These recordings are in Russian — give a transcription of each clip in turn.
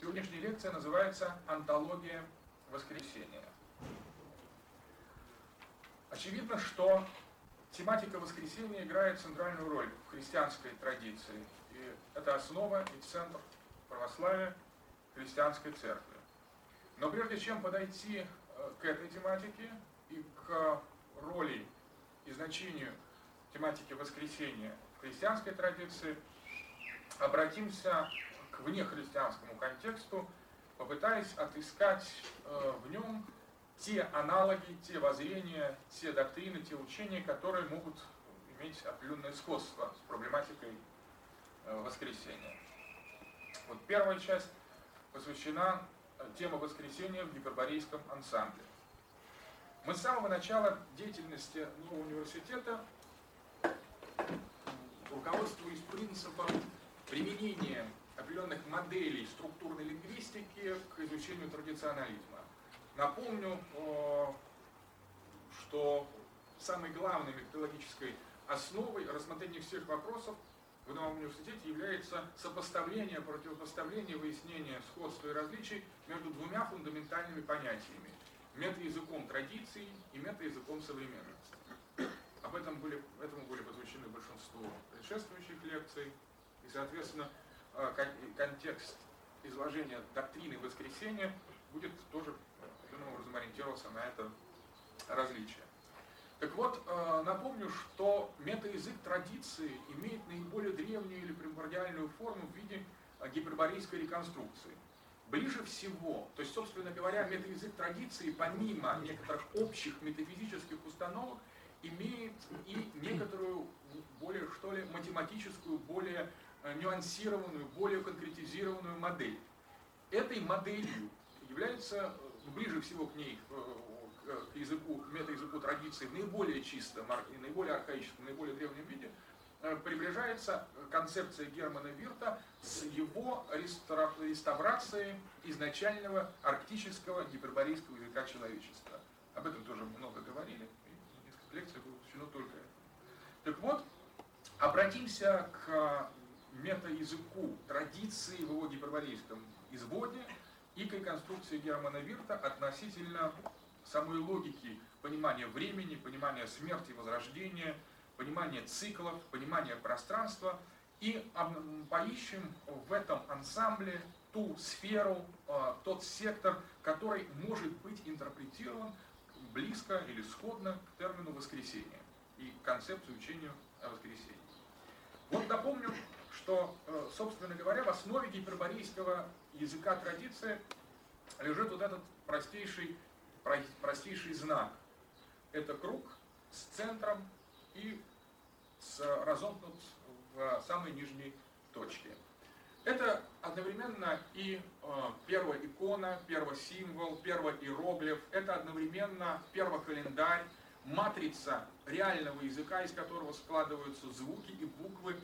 Сегодняшняя лекция называется «Антология воскресения». Очевидно, что тематика воскресения играет центральную роль в христианской традиции. И это основа и центр православия христианской церкви. Но прежде чем подойти э, к этой тематике и к роли и значению тематики воскресения в христианской традиции, обратимся к внехристианскому контексту, попытаясь отыскать э, в нем те аналоги, те воззрения, те доктрины, те учения, которые могут иметь определенное сходство с проблематикой э, воскресения. Вот первая часть посвящена э, теме воскресения в гиперборейском ансамбле. Мы с самого начала деятельности нового университета, руководствуясь принципом применения определенных моделей структурной лингвистики к изучению традиционализма. Напомню, что самой главной методологической основой рассмотрения всех вопросов в новом университете является сопоставление, противопоставление, выяснение сходства и различий между двумя фундаментальными понятиями – метаязыком традиций и метаязыком современности. Об этом были, этому были посвящены большинство предшествующих лекций, и, соответственно, э, контекст изложения доктрины воскресения будет тоже определенным образом ориентироваться на это различие. Так вот, э, напомню, что метаязык традиции имеет наиболее древнюю или примордиальную форму в виде э, гиперборейской реконструкции. Ближе всего, то есть, собственно говоря, метаязык традиции, помимо некоторых общих метафизических установок, имеет и некоторую более, что ли, математическую, более нюансированную, более конкретизированную модель. Этой моделью является э, ближе всего к ней, э, к языку, метаязыку традиции наиболее чистом, наиболее архаическом, наиболее древнем виде, приближается концепция Германа Вирта с его реставрацией изначального арктического гиперборейского языка человечества. Об этом тоже много говорили, несколько лекций было посвящено только этому. Так вот, обратимся к метаязыку традиции в его гиперборейском изводе и к реконструкции Германа Вирта относительно самой логики понимания времени, понимания смерти возрождения, понимания циклов, понимания пространства и поищем в этом ансамбле ту сферу, а, тот сектор, который может быть интерпретирован близко или сходно к термину воскресения и концепцию учения о воскресении. Вот напомню, что, э, собственно говоря, в основе гиперборейского языка традиции лежит вот этот простейший, простейший знак. Это круг с центром и с, разомкнут в самой нижней точке. Это одновременно и э, первая икона, первый символ, первый иероглиф, это одновременно первый календарь, матрица реального языка, из которого складываются звуки и буквы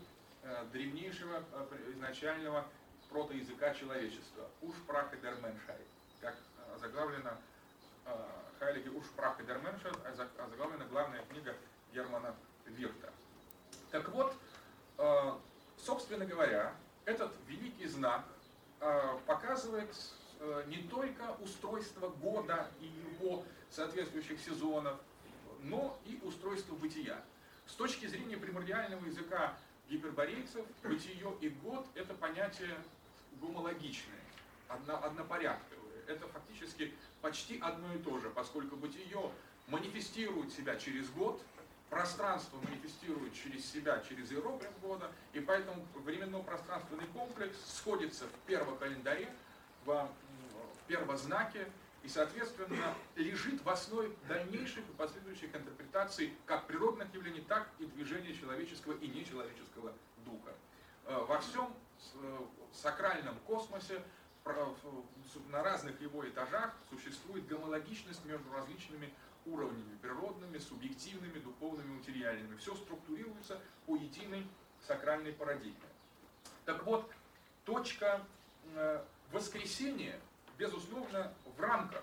древнейшего э, изначального протоязыка человечества. Уж прах и дерменшай, как э, заглавлено Хайлиги Уж прах и дерменшай, а заглавлена главная книга Германа Вирта. Так вот, собственно говоря, этот великий знак показывает не только устройство года и его соответствующих сезонов, но и устройство бытия. С точки зрения примордиального языка гиперборейцев бытие и год – это понятие гомологичное, одно, однопорядковое. Это фактически почти одно и то же, поскольку бытие манифестирует себя через год, пространство манифестирует через себя, через иероглиф года, и поэтому временно-пространственный комплекс сходится в первокалендаре, в первознаке, и, соответственно, лежит в основе дальнейших и последующих интерпретаций как природных явлений, так и движения человеческого и нечеловеческого духа. Э, во всем э, сакральном космосе на разных его этажах существует гомологичность между различными уровнями, природными, субъективными, духовными, материальными. Все структурируется по единой сакральной парадигме. Так вот, точка э, воскресения – безусловно, в рамках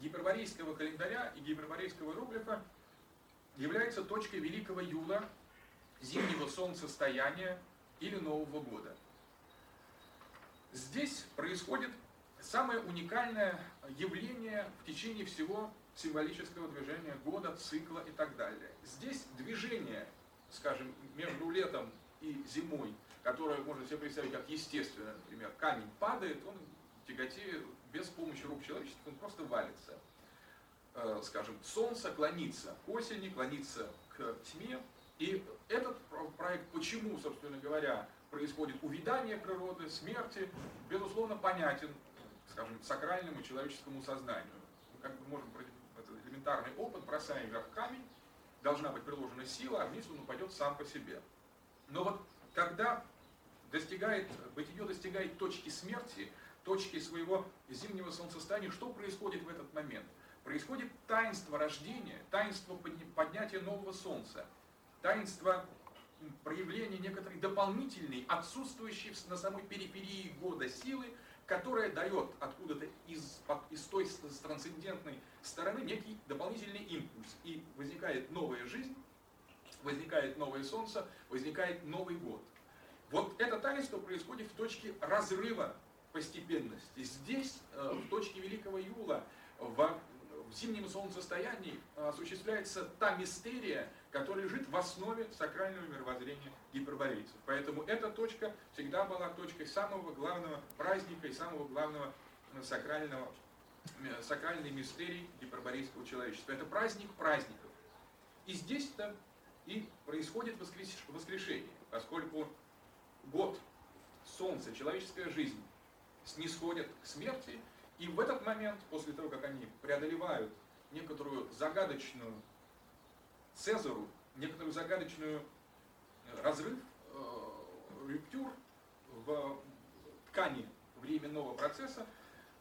гиперборейского календаря и гиперборейского иероглифа является точкой Великого Юла, зимнего солнцестояния или Нового года. Здесь происходит самое уникальное явление в течение всего символического движения года, цикла и так далее. Здесь движение, скажем, между летом и зимой, которое можно себе представить как естественное, например, камень падает, он тяготеет без помощи рук человеческих, он просто валится. Э, скажем, солнце клонится к осени, клонится к тьме, и этот проект, почему, собственно говоря, происходит увядание природы, смерти, безусловно, понятен, скажем, сакральному человеческому сознанию. Мы как бы можем это элементарный опыт, бросаем вверх камень, должна быть приложена сила, а вниз он упадет сам по себе. Но вот когда достигает, бытие достигает точки смерти, точки своего зимнего солнцестояния, что происходит в этот момент? Происходит таинство рождения, таинство поднятия нового солнца, таинство проявления некоторой дополнительной, отсутствующей на самой периферии года силы, которая дает откуда-то из, из той трансцендентной стороны некий дополнительный импульс. И возникает новая жизнь, возникает новое солнце, возникает Новый год. Вот это таинство происходит в точке разрыва постепенности. Здесь, э, в точке Великого Юла, в в зимнем солнцестоянии осуществляется та мистерия, которая лежит в основе сакрального мировоззрения гиперборейцев. Поэтому эта точка всегда была точкой самого главного праздника и самого главного э, сакрального, э, сакральной мистерии гиперборейского человечества. Это праздник праздников. И здесь-то и происходит воскрешение, поскольку год, солнце, человеческая жизнь снисходят к смерти, и в этот момент, после того, как они преодолевают некоторую загадочную Цезару, некоторую загадочную э, разрыв, э, рюптюр в ткани временного процесса,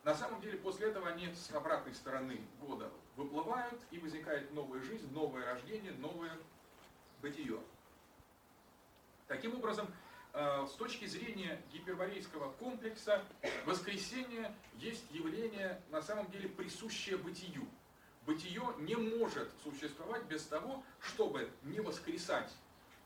на самом деле после этого они с обратной стороны года выплывают, и возникает новая жизнь, новое рождение, новое бытие. Таким образом, с точки зрения гиперборейского комплекса, воскресение есть явление, на самом деле, присущее бытию. Бытие не может существовать без того, чтобы не воскресать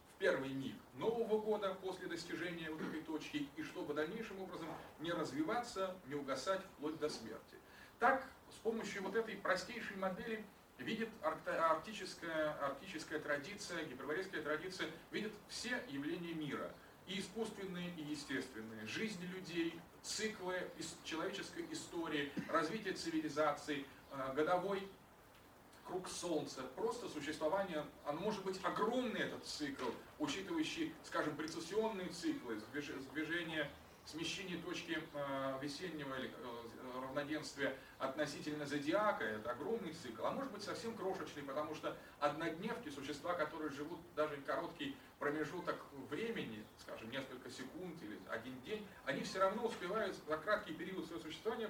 в первый миг Нового года после достижения вот этой точки, и чтобы дальнейшим образом не развиваться, не угасать вплоть до смерти. Так, с помощью вот этой простейшей модели видит арктическая, арктическая традиция, гиперборейская традиция, видит все явления мира – и искусственные, и естественные, жизни людей, циклы человеческой истории, развитие цивилизации, э, годовой круг Солнца, просто существование, оно может быть огромный этот цикл, учитывающий, скажем, прецессионные циклы, движение, смещение точки э, весеннего или э, равноденствия относительно зодиака, это огромный цикл, а может быть совсем крошечный, потому что однодневки, существа, которые живут даже короткий промежуток времени, скажем, несколько секунд или один день, они все равно успевают за краткий период своего существования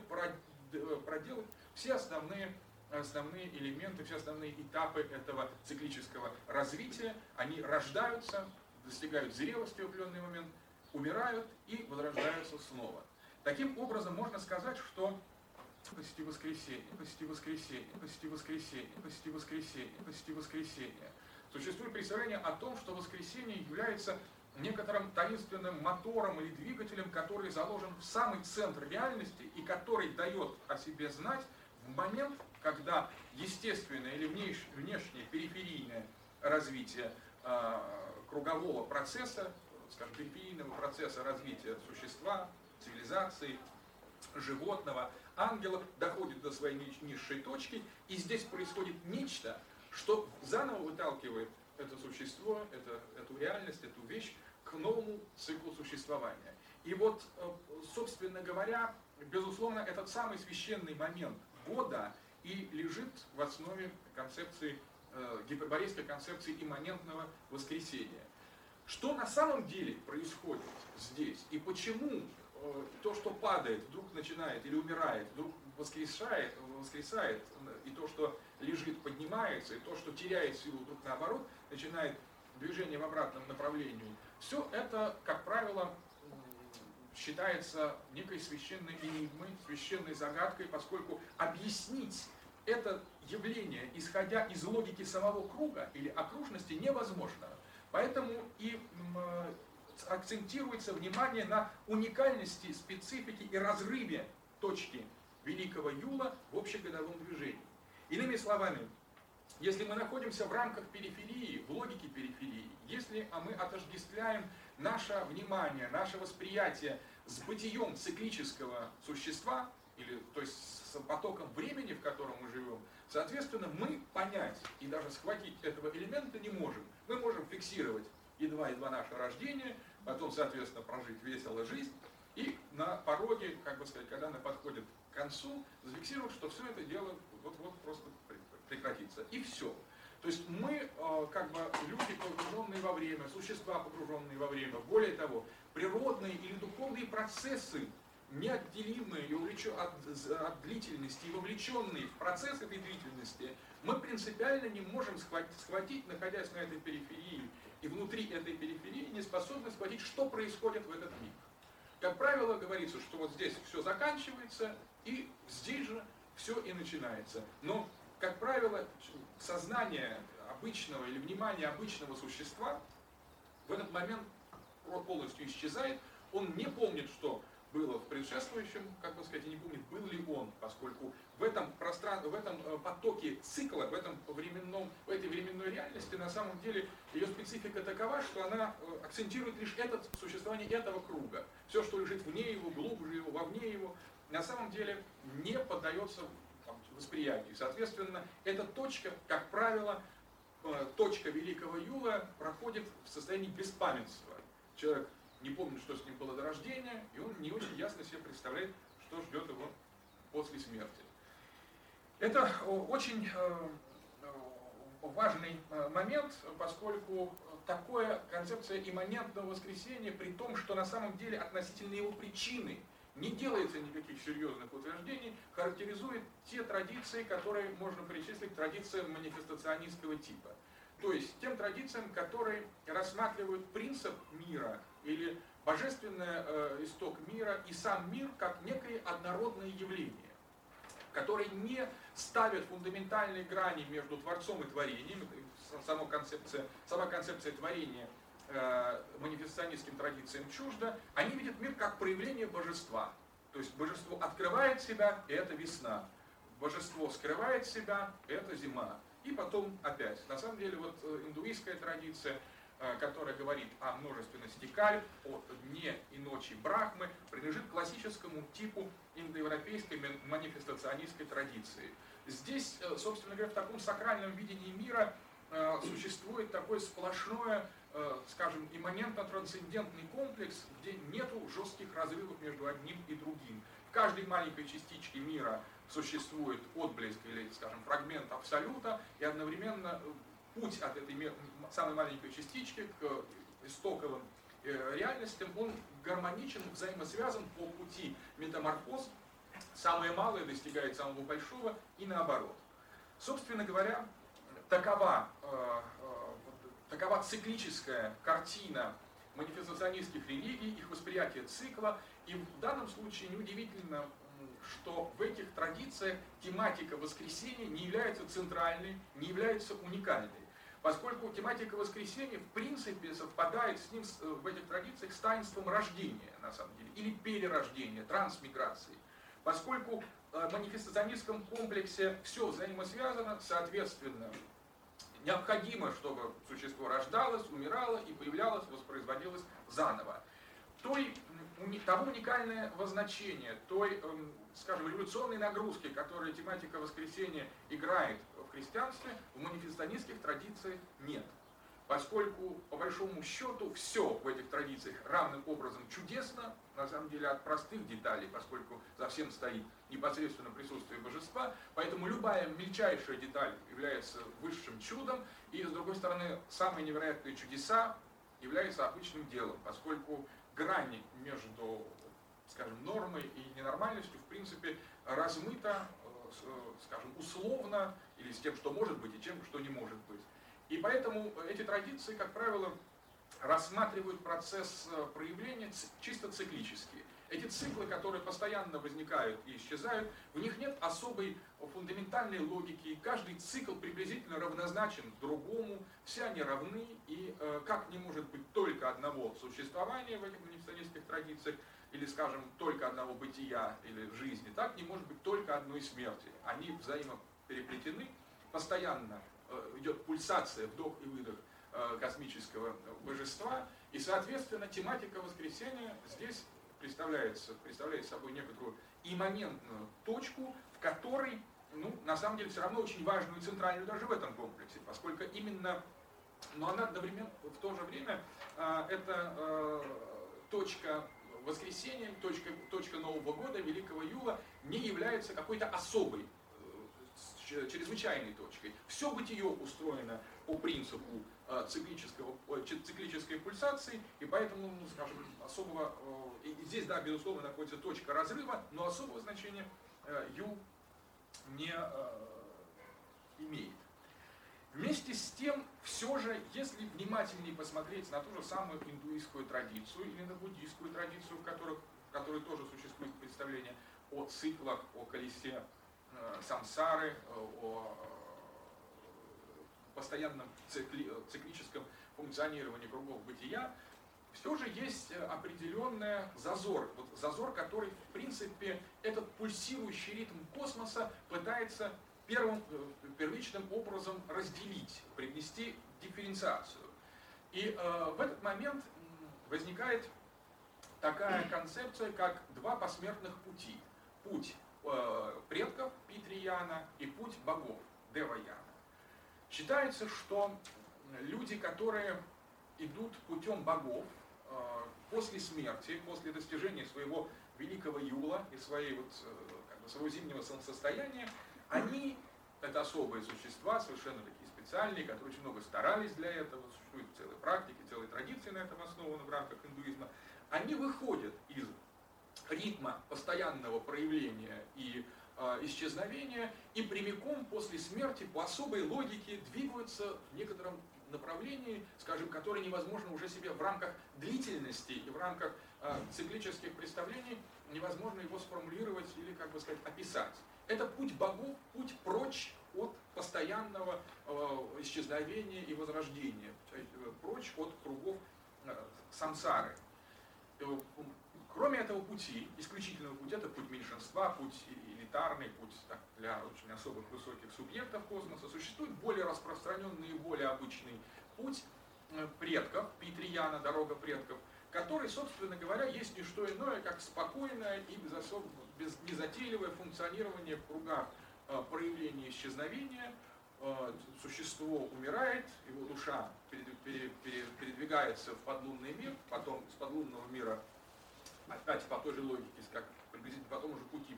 проделать все основные основные элементы, все основные этапы этого циклического развития. Они рождаются, достигают зрелости в определенный момент, умирают и возрождаются снова. Таким образом, можно сказать, что почти воскресенье, почти воскресенье, почти воскресенье, почти воскресенье, почти воскресенье. Существует представление о том, что воскресенье является некоторым таинственным мотором или двигателем, который заложен в самый центр реальности и который дает о себе знать в момент, когда естественное или внешнее периферийное развитие э, кругового процесса, скажем, периферийного процесса развития существа, цивилизации, животного, ангелов доходит до своей низшей точки, и здесь происходит нечто, что заново выталкивает это существо, это, эту реальность, эту вещь к новому циклу существования. И вот, э, собственно говоря, безусловно, этот самый священный момент года и лежит в основе концепции, э, гиперборейской концепции имманентного воскресения. Что на самом деле происходит здесь и почему э, то, что падает, вдруг начинает или умирает, вдруг воскрешает, воскресает, и то, что лежит, поднимается, и то, что теряет силу, вдруг наоборот, начинает движение в обратном направлении. Все это, как правило, считается некой священной энигмой, священной загадкой, поскольку объяснить это явление, исходя из логики самого круга или окружности, невозможно. Поэтому и акцентируется внимание на уникальности, специфике и разрыве точки Великого Юла в общегодовом движении. Иными словами, если мы находимся в рамках периферии, в логике периферии, если мы отождествляем наше внимание, наше восприятие с бытием циклического существа, или то есть с потоком времени, в котором мы живем, соответственно, мы понять и даже схватить этого элемента не можем. Мы можем фиксировать едва-едва наше рождение, потом, соответственно, прожить весело жизнь, и на пороге, как бы сказать, когда она подходит к концу, зафиксировать, что все это дело вот-вот просто прекратится. И все. То есть мы, э, как бы, люди, погруженные во время, существа, погруженные во время. Более того, природные или духовные процессы, неотделимые и увлечен, от, от длительности и вовлеченные в процесс этой длительности, мы принципиально не можем схватить, схватить, находясь на этой периферии, и внутри этой периферии не способны схватить, что происходит в этот миг. Как правило, говорится, что вот здесь все заканчивается, и здесь же все и начинается. Но как правило, сознание обычного или внимание обычного существа в этот момент полностью исчезает, он не помнит, что было в предшествующем, как бы сказать, и не помнит, был ли он, поскольку в этом пространстве, в этом э, потоке цикла, в, этом временном, в этой временной реальности, на самом деле, ее специфика такова, что она э, акцентирует лишь это, существование этого круга. Все, что лежит вне его, глубже его, вовне его, на самом деле не поддается восприятии. Соответственно, эта точка, как правило, э, точка Великого Юла проходит в состоянии беспамятства. Человек не помнит, что с ним было до рождения, и он не очень ясно себе представляет, что ждет его после смерти. Это очень э, э, важный момент, поскольку такая концепция имманентного воскресения, при том, что на самом деле относительно его причины – не делается никаких серьезных утверждений, характеризует те традиции, которые можно причислить к традициям манифестационистского типа. То есть тем традициям, которые рассматривают принцип мира или божественный э, исток мира и сам мир как некое однородное явление, которые не ставят фундаментальные грани между Творцом и творением, сама концепция, сама концепция творения – э, манифестационистским традициям чуждо, они видят мир как проявление божества. То есть божество открывает себя, и это весна. Божество скрывает себя, это зима. И потом опять. На самом деле вот э, индуистская традиция, которая говорит о множественности кальп, о дне и ночи Брахмы, принадлежит классическому типу индоевропейской манифестационистской традиции. Здесь, э, собственно говоря, в таком сакральном видении мира существует такое сплошное Э, скажем, имманентно-трансцендентный комплекс, где нету жестких разрывов между одним и другим. В каждой маленькой частичке мира существует отблеск или, скажем, фрагмент абсолюта, и одновременно э, путь от этой самой маленькой частички к истоковым э, реальностям, он гармоничен, взаимосвязан по пути метаморфоз. Самое малое достигает самого большого и наоборот. Собственно говоря, такова Такова циклическая картина манифестационистских религий, их восприятие цикла. И в данном случае неудивительно, что в этих традициях тематика воскресения не является центральной, не является уникальной. Поскольку тематика воскресения в принципе совпадает с ним э, в этих традициях с таинством рождения, на самом деле, или перерождения, трансмиграции. Поскольку э, в манифестационистском комплексе все взаимосвязано, соответственно, необходимо, чтобы существо рождалось, умирало и появлялось, воспроизводилось заново. Той, того уникальное возначение, той, эм, скажем, революционной нагрузки, которую тематика воскресения играет христианстве, в манифестонистских традициях нет. Поскольку, по большому счету, все в этих традициях равным образом чудесно, на самом деле от простых деталей, поскольку за всем стоит непосредственно присутствие божества, поэтому любая мельчайшая деталь является высшим чудом, и, с другой стороны, самые невероятные чудеса являются обычным делом, поскольку грани между, скажем, нормой и ненормальностью, в принципе, размыта, э, скажем, условно, или с тем, что может быть, и тем, что не может быть. И поэтому эти традиции, как правило, рассматривают процесс э, проявления чисто циклически. Эти циклы, которые постоянно возникают и исчезают, в них нет особой фундаментальной логики, и каждый цикл приблизительно равнозначен другому, все они равны, и э, как не может быть только одного существования в этих манифестационистских традициях, или, скажем, только одного бытия или жизни, так не может быть только одной смерти. Они взаимопереплетены, постоянно э, идет пульсация, вдох и выдох э, космического божества, и, соответственно, тематика воскресения здесь представляется, представляет собой некоторую имманентную точку, в которой, ну, на самом деле, все равно очень важную центральную даже в этом комплексе, поскольку именно, но она одновременно, в то же время, э, это точка воскресенье, точка, точка Нового года, Великого Юла, не является какой-то особой, чрезвычайной точкой. Все бытие устроено по принципу э, циклического, циклической пульсации, и поэтому, ну, скажем, особого, э, и здесь, да, безусловно, находится точка разрыва, но особого значения Ю не имеет. Вместе с тем, все же, если внимательнее посмотреть на ту же самую индуистскую традицию или на буддийскую традицию, в, которых, в которой тоже существует представление о циклах, о колесе э, самсары, э, о э, постоянном цикли, циклическом функционировании кругов бытия, все же есть определенный зазор. Вот зазор, который, в принципе, этот пульсирующий ритм космоса пытается первым, э, первичным образом разделить, привнести дифференциацию. И э, в этот момент возникает такая концепция, как два посмертных пути. Путь э, предков Питрияна и путь богов Деваяна. Считается, что люди, которые идут путем богов э, после смерти, после достижения своего великого юла и своей вот, э, как бы, своего зимнего солнцестояния, они, это особые существа, совершенно такие специальные, которые очень много старались для этого, существуют целые практики, целые традиции на этом основаны в рамках индуизма, они выходят из ритма постоянного проявления и э, исчезновения и прямиком после смерти по особой логике двигаются в некотором направлении, скажем, которое невозможно уже себе в рамках длительности и в рамках э, циклических представлений невозможно его сформулировать или, как бы сказать, описать. Это путь богов, путь прочь от постоянного э, исчезновения и возрождения, э, прочь от кругов э, самсары. Кроме этого пути, исключительного пути, это путь меньшинства, путь элитарный, путь так, для очень особых высоких субъектов космоса, существует более распространенный и более обычный путь э, предков, Петрияна, дорога предков, который, собственно говоря, есть не что иное, как спокойное и без особого без, незатейливое функционирование в кругах э, проявления исчезновения, э, существо умирает, его душа передвигается в подлунный мир, потом с подлунного мира опять по той же логике, как приблизительно по тому же пути,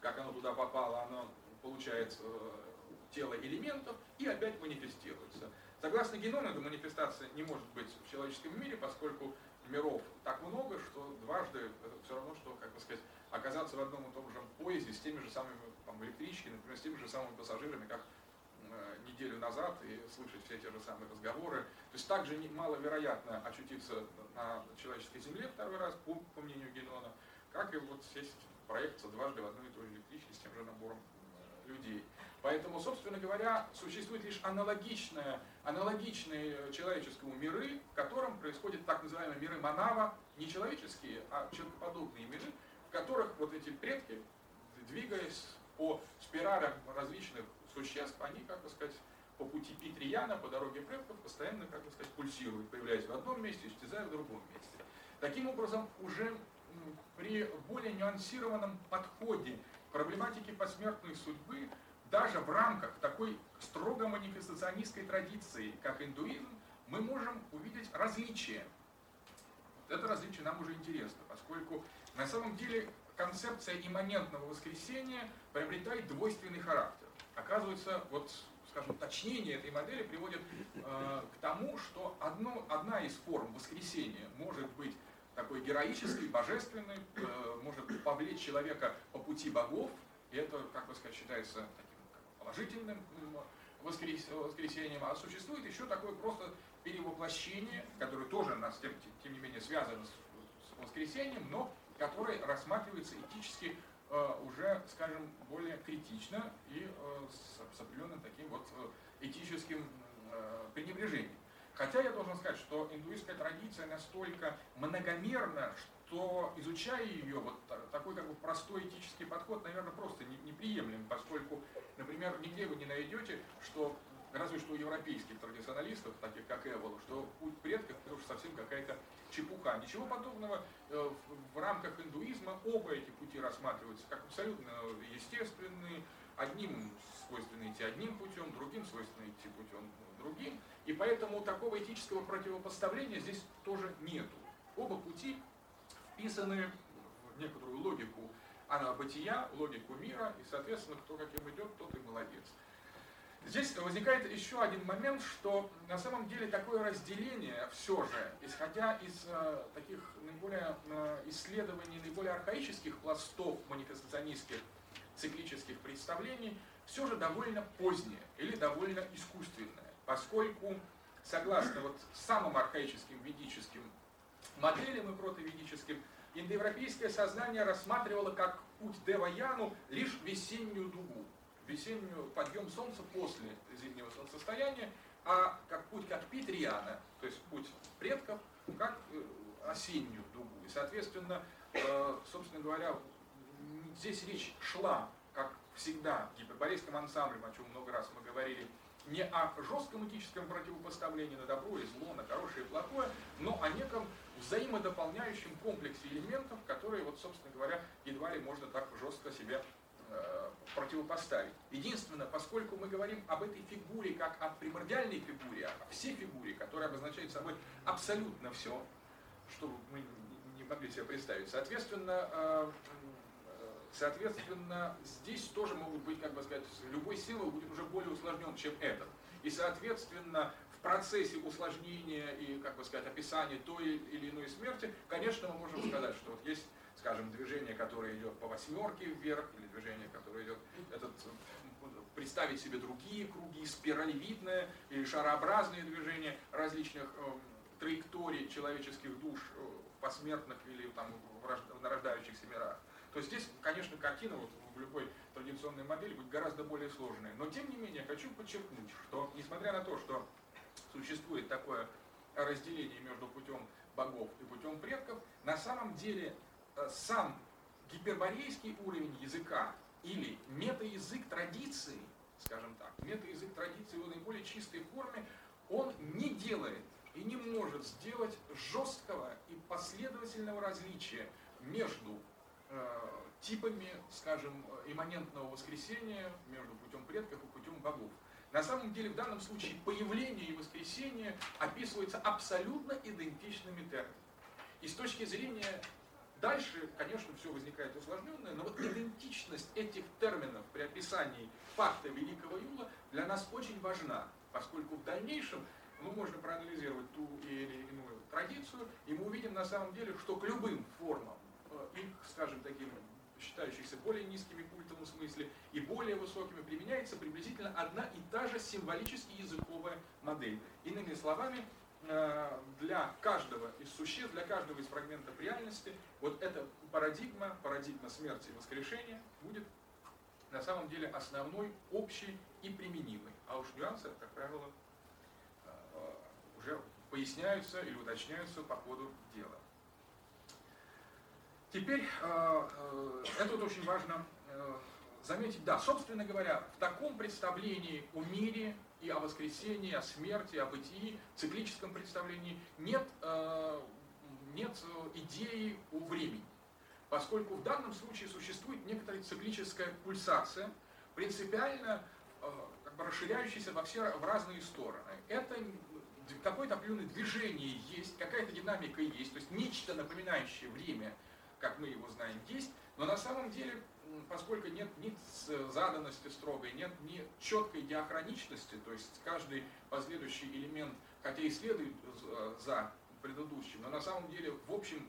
как оно туда попало, оно получает э, тело элементов и опять манифестируется. Согласно Генону, эта манифестация не может быть в человеческом мире, поскольку миров так много, что дважды это все равно, что, как бы сказать, оказаться в одном и том же поезде с теми же самыми там, электричками, например, с теми же самыми пассажирами, как неделю назад, и слышать все те же самые разговоры. То есть также маловероятно очутиться на человеческой земле второй раз, по, по мнению Генона, как и вот сесть проехаться дважды в одной и той же электричке с тем же набором э, людей. Поэтому, собственно говоря, существует лишь аналогичное, аналогичные человеческому миры, в котором происходят так называемые миры Манава, не человеческие, а человекоподобные миры, в которых вот эти предки, двигаясь по спиралям различных существ, они, как бы сказать, по пути Питрияна, по дороге предков, постоянно, как бы сказать, пульсируют, появляясь в одном месте, исчезая в другом месте. Таким образом, уже при более нюансированном подходе к проблематике посмертной судьбы, даже в рамках такой строго манифестационистской традиции, как индуизм, мы можем увидеть различия. Это различие нам уже интересно, поскольку на самом деле концепция имманентного воскресения приобретает двойственный характер. Оказывается, вот, скажем, точнение этой модели приводит э, к тому, что одно, одна из форм воскресения может быть такой героической, божественной, э, может повлечь человека по пути богов, и это, как бы сказать, считается таким положительным воскрес, воскресением, а существует еще такое просто перевоплощение, которое тоже нас, тем, тем не менее, связано с, с воскресением, но который рассматривается этически уже, скажем, более критично и э, с, определенным таким вот э, этическим э, пренебрежением. Хотя я должен сказать, что индуистская традиция настолько многомерна, что изучая ее, вот такой как бы простой этический подход, наверное, просто неприемлем, поскольку, например, нигде вы не найдете, что разве что у европейских традиционалистов, таких как Эвола, что путь предков это уж совсем какая-то чепуха. Ничего подобного э, в рамках индуизма оба эти пути рассматриваются как абсолютно естественные, одним свойственно идти одним путем, другим свойственно идти путем другим, и поэтому такого этического противопоставления здесь тоже нету. Оба пути вписаны в некоторую логику она бытия, логику мира, и, соответственно, кто каким идет, тот и молодец. Здесь возникает еще один момент, что на самом деле такое разделение все же, исходя из э, таких наиболее э, исследований, наиболее архаических пластов манифестационистских циклических представлений, все же довольно позднее или довольно искусственное, поскольку согласно вот самым архаическим ведическим моделям и протоведическим, индоевропейское сознание рассматривало как путь Деваяну лишь весеннюю дугу, весеннюю подъем солнца после зимнего солнцестояния, а как путь как Питриана, то есть путь предков, как э, осеннюю дугу. И, соответственно, э, собственно говоря, здесь речь шла, как всегда, в гиперборейском ансамбле, о чем много раз мы говорили, не о жестком этическом противопоставлении на добро и зло, на хорошее и плохое, но о неком взаимодополняющем комплексе элементов, которые, вот, собственно говоря, едва ли можно так жестко себе противопоставить. Единственное, поскольку мы говорим об этой фигуре как о примордиальной фигуре, о всей фигуре, которая обозначает собой абсолютно все, что мы не могли себе представить, соответственно, э, Соответственно, здесь тоже могут быть, как бы сказать, любой символ будет уже более усложнен, чем этот. И, соответственно, в процессе усложнения и, как бы сказать, описания той или иной смерти, конечно, мы можем сказать, что вот есть, скажем, движение, которое идет по восьмерке вверх, или движение, которое идет, этот, представить себе другие круги, спиралевидное или шарообразные движения различных э, траекторий человеческих душ э, посмертных или там, в нарождающихся мирах. То есть здесь, конечно, картина вот в любой традиционной модели будет гораздо более сложная. Но тем не менее, хочу подчеркнуть, что несмотря на то, что существует такое разделение между путем богов и путем предков, на самом деле сам гиперборейский уровень языка или метаязык традиции, скажем так, метаязык традиции в наиболее чистой форме, он не делает и не может сделать жесткого и последовательного различия между Э, типами, скажем, имманентного воскресения между путем предков и путем богов. На самом деле в данном случае появление и воскресение описываются абсолютно идентичными терминами. И с точки зрения дальше, конечно, все возникает усложненное, но вот идентичность этих терминов при описании факта Великого Юла для нас очень важна, поскольку в дальнейшем мы можем проанализировать ту или иную традицию, и мы увидим на самом деле, что к любым формам их, скажем, таким считающихся более низкими в культовом смысле и более высокими, применяется приблизительно одна и та же символически языковая модель. Иными словами, э, для каждого из существ, для каждого из фрагментов реальности, вот эта парадигма, парадигма смерти и воскрешения будет на самом деле основной, общей и применимой. А уж нюансы, как правило, э, уже поясняются или уточняются по ходу дела. Теперь, э, э, это вот очень важно э, заметить, да, собственно говоря, в таком представлении о мире и о воскресении, о смерти, о бытии, циклическом представлении нет, нет идеи о времени. Поскольку в данном случае существует некоторая циклическая пульсация, принципиально как бы расширяющаяся во все в разные стороны. Это какое-то определенное движение есть, какая-то динамика есть, то есть нечто напоминающее время – как мы его знаем, есть, но на самом деле, поскольку нет ни заданности строгой, нет ни четкой диахроничности, то есть каждый последующий элемент, хотя и следует за предыдущим, но на самом деле в общем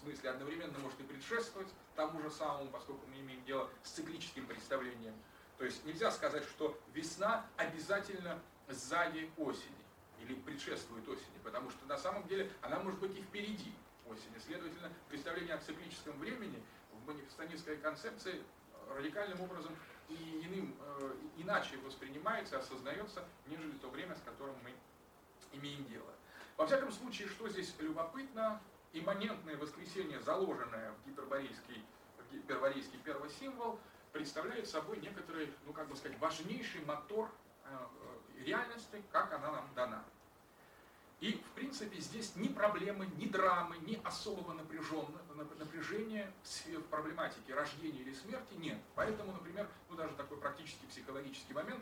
смысле одновременно может и предшествовать тому же самому, поскольку мы имеем дело с циклическим представлением. То есть нельзя сказать, что весна обязательно сзади осени или предшествует осени, потому что на самом деле она может быть и впереди. осени. Следовательно, представление о циклическом времени манифестанистской концепции радикальным образом и иным, э, иначе воспринимается, осознается, нежели то время, с которым мы имеем дело. Во всяком случае, что здесь любопытно, имманентное воскресенье, заложенное в гиперборейский, в гиперборейский первый символ, представляет собой некоторый, ну как бы сказать, важнейший мотор э, э, реальности, как она нам дана. И, в принципе, здесь ни проблемы, ни драмы, ни особого напряженного, напряжения в проблематике рождения или смерти нет. Поэтому, например, ну даже такой практически психологический момент,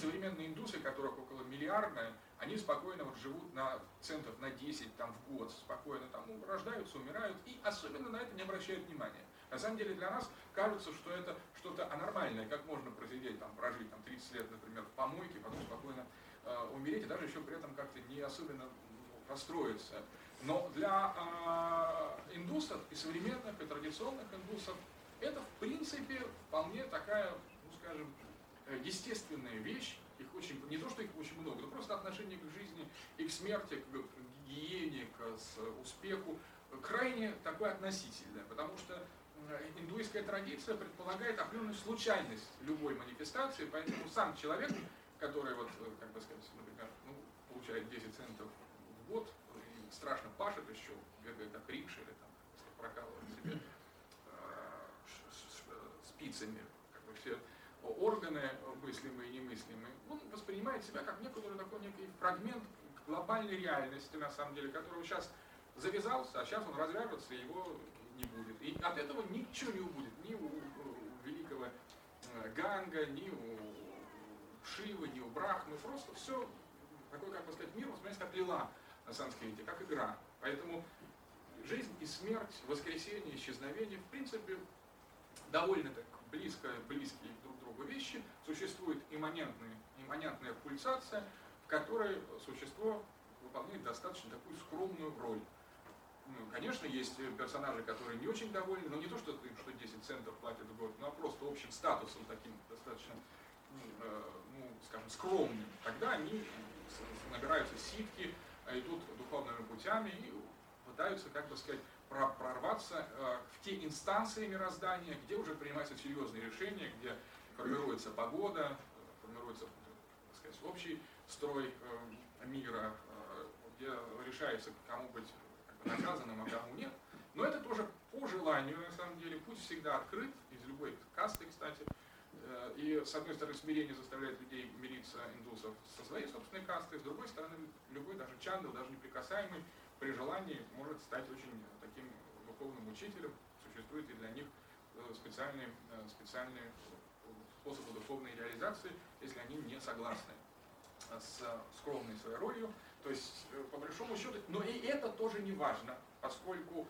современные индусы, которых около миллиарда, они спокойно вот живут на центов на 10 там, в год, спокойно там рождаются, умирают, и особенно на это не обращают внимания. На самом деле для нас кажется, что это что-то анормальное, как можно просидеть, там, прожить там, 30 лет, например, в помойке, потом спокойно умереть и даже еще при этом как-то не особенно расстроиться. Но для э, индусов и современных, и традиционных индусов это в принципе вполне такая, ну скажем, э, естественная вещь. Их очень, не то, что их очень много, но просто отношение к жизни и к смерти, к гигиене, к успеху крайне такое относительное, потому что индуистская традиция предполагает определенную случайность любой манифестации, поэтому сам человек который вот, э, как бы сказать, например, ну, получает 10 центов в год и страшно пашет еще, бегает как рикша или там, прокалывает себе э, спицами, как бы все органы мыслимые и немыслимые, он воспринимает себя как некоторый такой некий фрагмент глобальной реальности, на самом деле, который сейчас завязался, а сейчас он развяжется, и его не будет. И от этого ничего не убудет, ни у, у великого э, Ганга, ни у Шивы, у Брахмы, просто все, такой, как бы сказать, мир воспринимается как лила на санскрите, как игра. Поэтому жизнь и смерть, воскресение, исчезновение, в принципе, довольно так близко, близкие друг к другу вещи. Существует имманентная, имманентная пульсация, в которой существо выполняет достаточно такую скромную роль. Ну, конечно, есть персонажи, которые не очень довольны, но не то, что, что 10 центов платят в год, но просто общим статусом таким достаточно Э, ну, скажем, скромным, тогда они набираются ситки, идут духовными путями и пытаются, как бы сказать, прорваться э, в те инстанции мироздания, где уже принимаются серьезные решения, где формируется погода, формируется, так сказать, общий строй э, мира, где решается, кому быть наказанным, а кому нет. Но это тоже по желанию, на самом деле, путь всегда открыт, из любой касты, кстати, Э, и, с одной стороны, смирение заставляет людей мириться, индусов, со своей собственной кастой, с другой стороны, любой, даже чандал, даже неприкасаемый, при желании может стать очень таким духовным учителем. Существуют и для них э, специальные, э, специальные способы духовной реализации, если они не согласны с скромной своей ролью. То есть, по большому счету, но и это тоже не важно, поскольку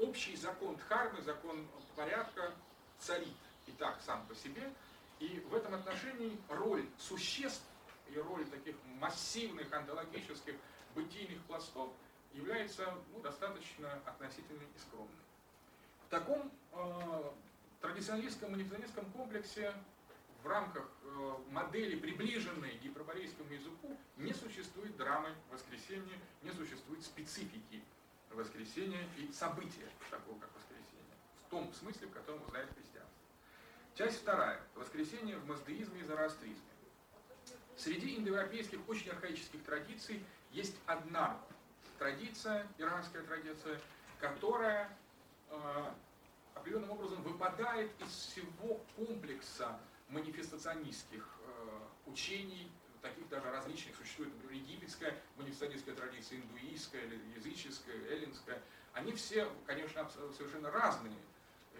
общий закон Дхармы, закон порядка царит и так сам по себе. И в этом отношении роль существ и роль таких массивных онтологических бытийных пластов является ну, достаточно относительной и скромной. В таком э, традиционалистском манифесталистском комплексе в рамках э, модели, приближенной гиперборейскому языку, не существует драмы воскресения, не существует специфики воскресения и события такого, как воскресение, в том смысле, в котором знает христианство. Часть вторая. Воскресение в маздеизме и зороастризме. Среди индоевропейских очень архаических традиций есть одна традиция, иранская традиция, которая э, определенным образом выпадает из всего комплекса манифестационистских э, учений, таких даже различных существует, например, египетская манифестационистская традиция, индуистская, языческая, эллинская. Они все, конечно, совершенно разные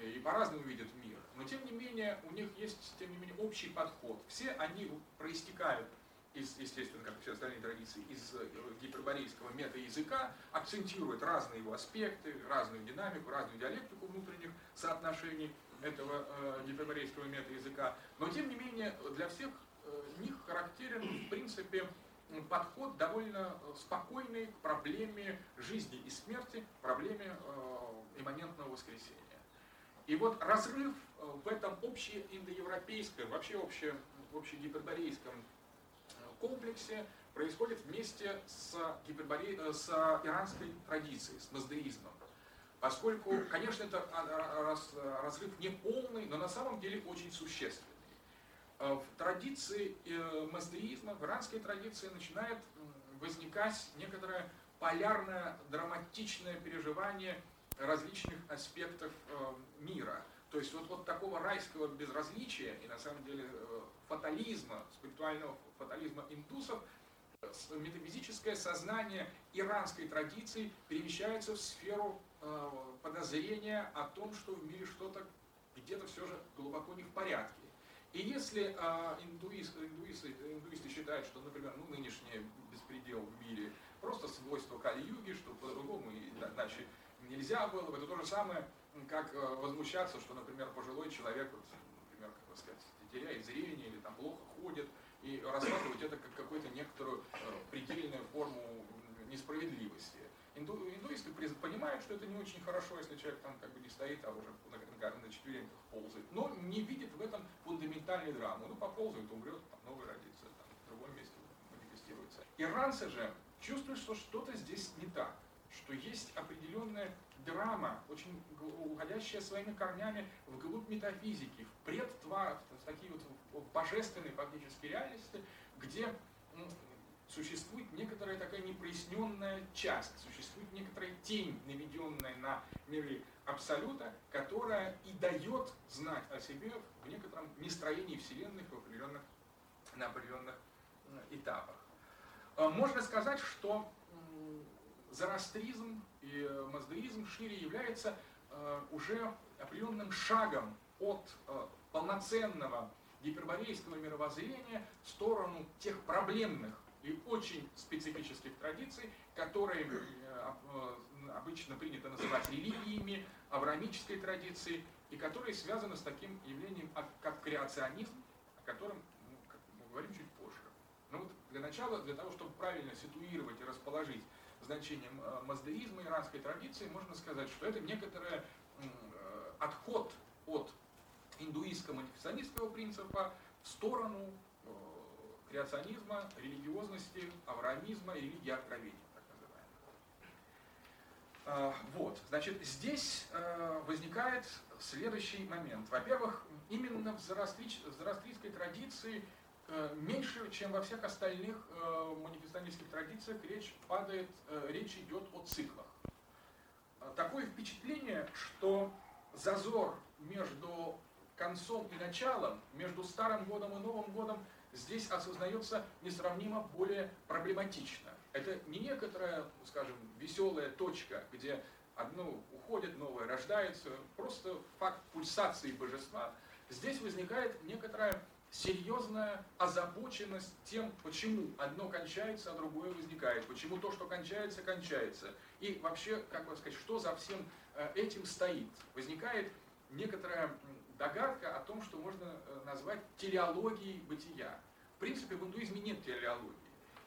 и по-разному видят мир. Но тем не менее, у них есть, тем не менее, общий подход. Все они проистекают из, естественно, как все остальные традиции, из э, гиперборейского мета-языка, акцентируют разные его аспекты, разную динамику, разную диалектику внутренних соотношений этого э, гиперборейского мета-языка. Но, тем не менее, для всех э, них характерен, в принципе, подход довольно э, спокойный к проблеме жизни и смерти, проблеме э, имманентного воскресения. И вот разрыв э, в этом общеиндоевропейском, вообще обще, общегиперборейском э, комплексе происходит вместе с, гиперборе... Э, с иранской традицией, с маздеизмом. Поскольку, конечно, это разрыв не полный, но на самом деле очень существенный. В традиции маздеизма, в иранской традиции начинает возникать некоторое полярное, драматичное переживание различных аспектов мира – то есть вот, вот такого райского безразличия и на самом деле э, фатализма, спиритуального фатализма индусов, метафизическое сознание иранской традиции перемещается в сферу э, подозрения о том, что в мире что-то где-то все же глубоко не в порядке. И если э, индуист, индуисты, индуисты считают, что, например, ну, нынешний беспредел в мире просто свойство Кали-юги, что по-другому иначе нельзя было бы, это то же самое, как э, возмущаться, что, например, пожилой человек, вот, например, как бы сказать, теряет зрение или там плохо ходит, и рассматривать это как какую-то некоторую э, предельную форму несправедливости. Инду, индуисты понимают, что это не очень хорошо, если человек там как бы не стоит, а уже на, на, на четвереньках ползает, но не видит в этом фундаментальной драмы. Ну, поползает, умрет, там, новый родится, там, в другом месте манифестируется. Иранцы же чувствуют, что что-то здесь не так, что есть определенная драма, очень уходящая своими корнями вглубь метафизики, в предтва, в такие вот в божественной фактически реальности, где существует некоторая такая непроясненная часть, существует некоторая тень, наведенная на миры Абсолюта, которая и дает знать о себе в некотором нестроении Вселенной в определенных, на определенных этапах. А, можно сказать, что зороастризм и э, маздаизм шире является э, уже определенным шагом от э, полноценного гиперборейского мировоззрения в сторону тех проблемных и очень специфических традиций, которые обычно принято называть религиями, авраамической традицией, и которые связаны с таким явлением, как креационизм, о котором ну, мы говорим чуть позже. Но вот для начала, для того, чтобы правильно ситуировать и расположить значением э, маздеизма иранской традиции, можно сказать, что это некоторый э, отход от индуистско-манифестионистского принципа в сторону э, креационизма, религиозности, авраамизма и религии откровения. Вот, значит, здесь возникает следующий момент. Во-первых, именно в зороастрийской традиции меньше, чем во всех остальных э, манифестантских традициях, речь падает, э, речь идет о циклах. Такое впечатление, что зазор между концом и началом, между Старым годом и Новым годом здесь осознается несравнимо более проблематично. Это не некоторая, скажем, веселая точка, где одно уходит, новое рождается, просто факт пульсации божества. Здесь возникает некоторая серьезная озабоченность тем, почему одно кончается, а другое возникает, почему то, что кончается, кончается. И вообще, как бы сказать, что за всем э, этим стоит. Возникает некоторая догадка о том, что можно э, назвать телеологией бытия. В принципе, в индуизме нет телеологии.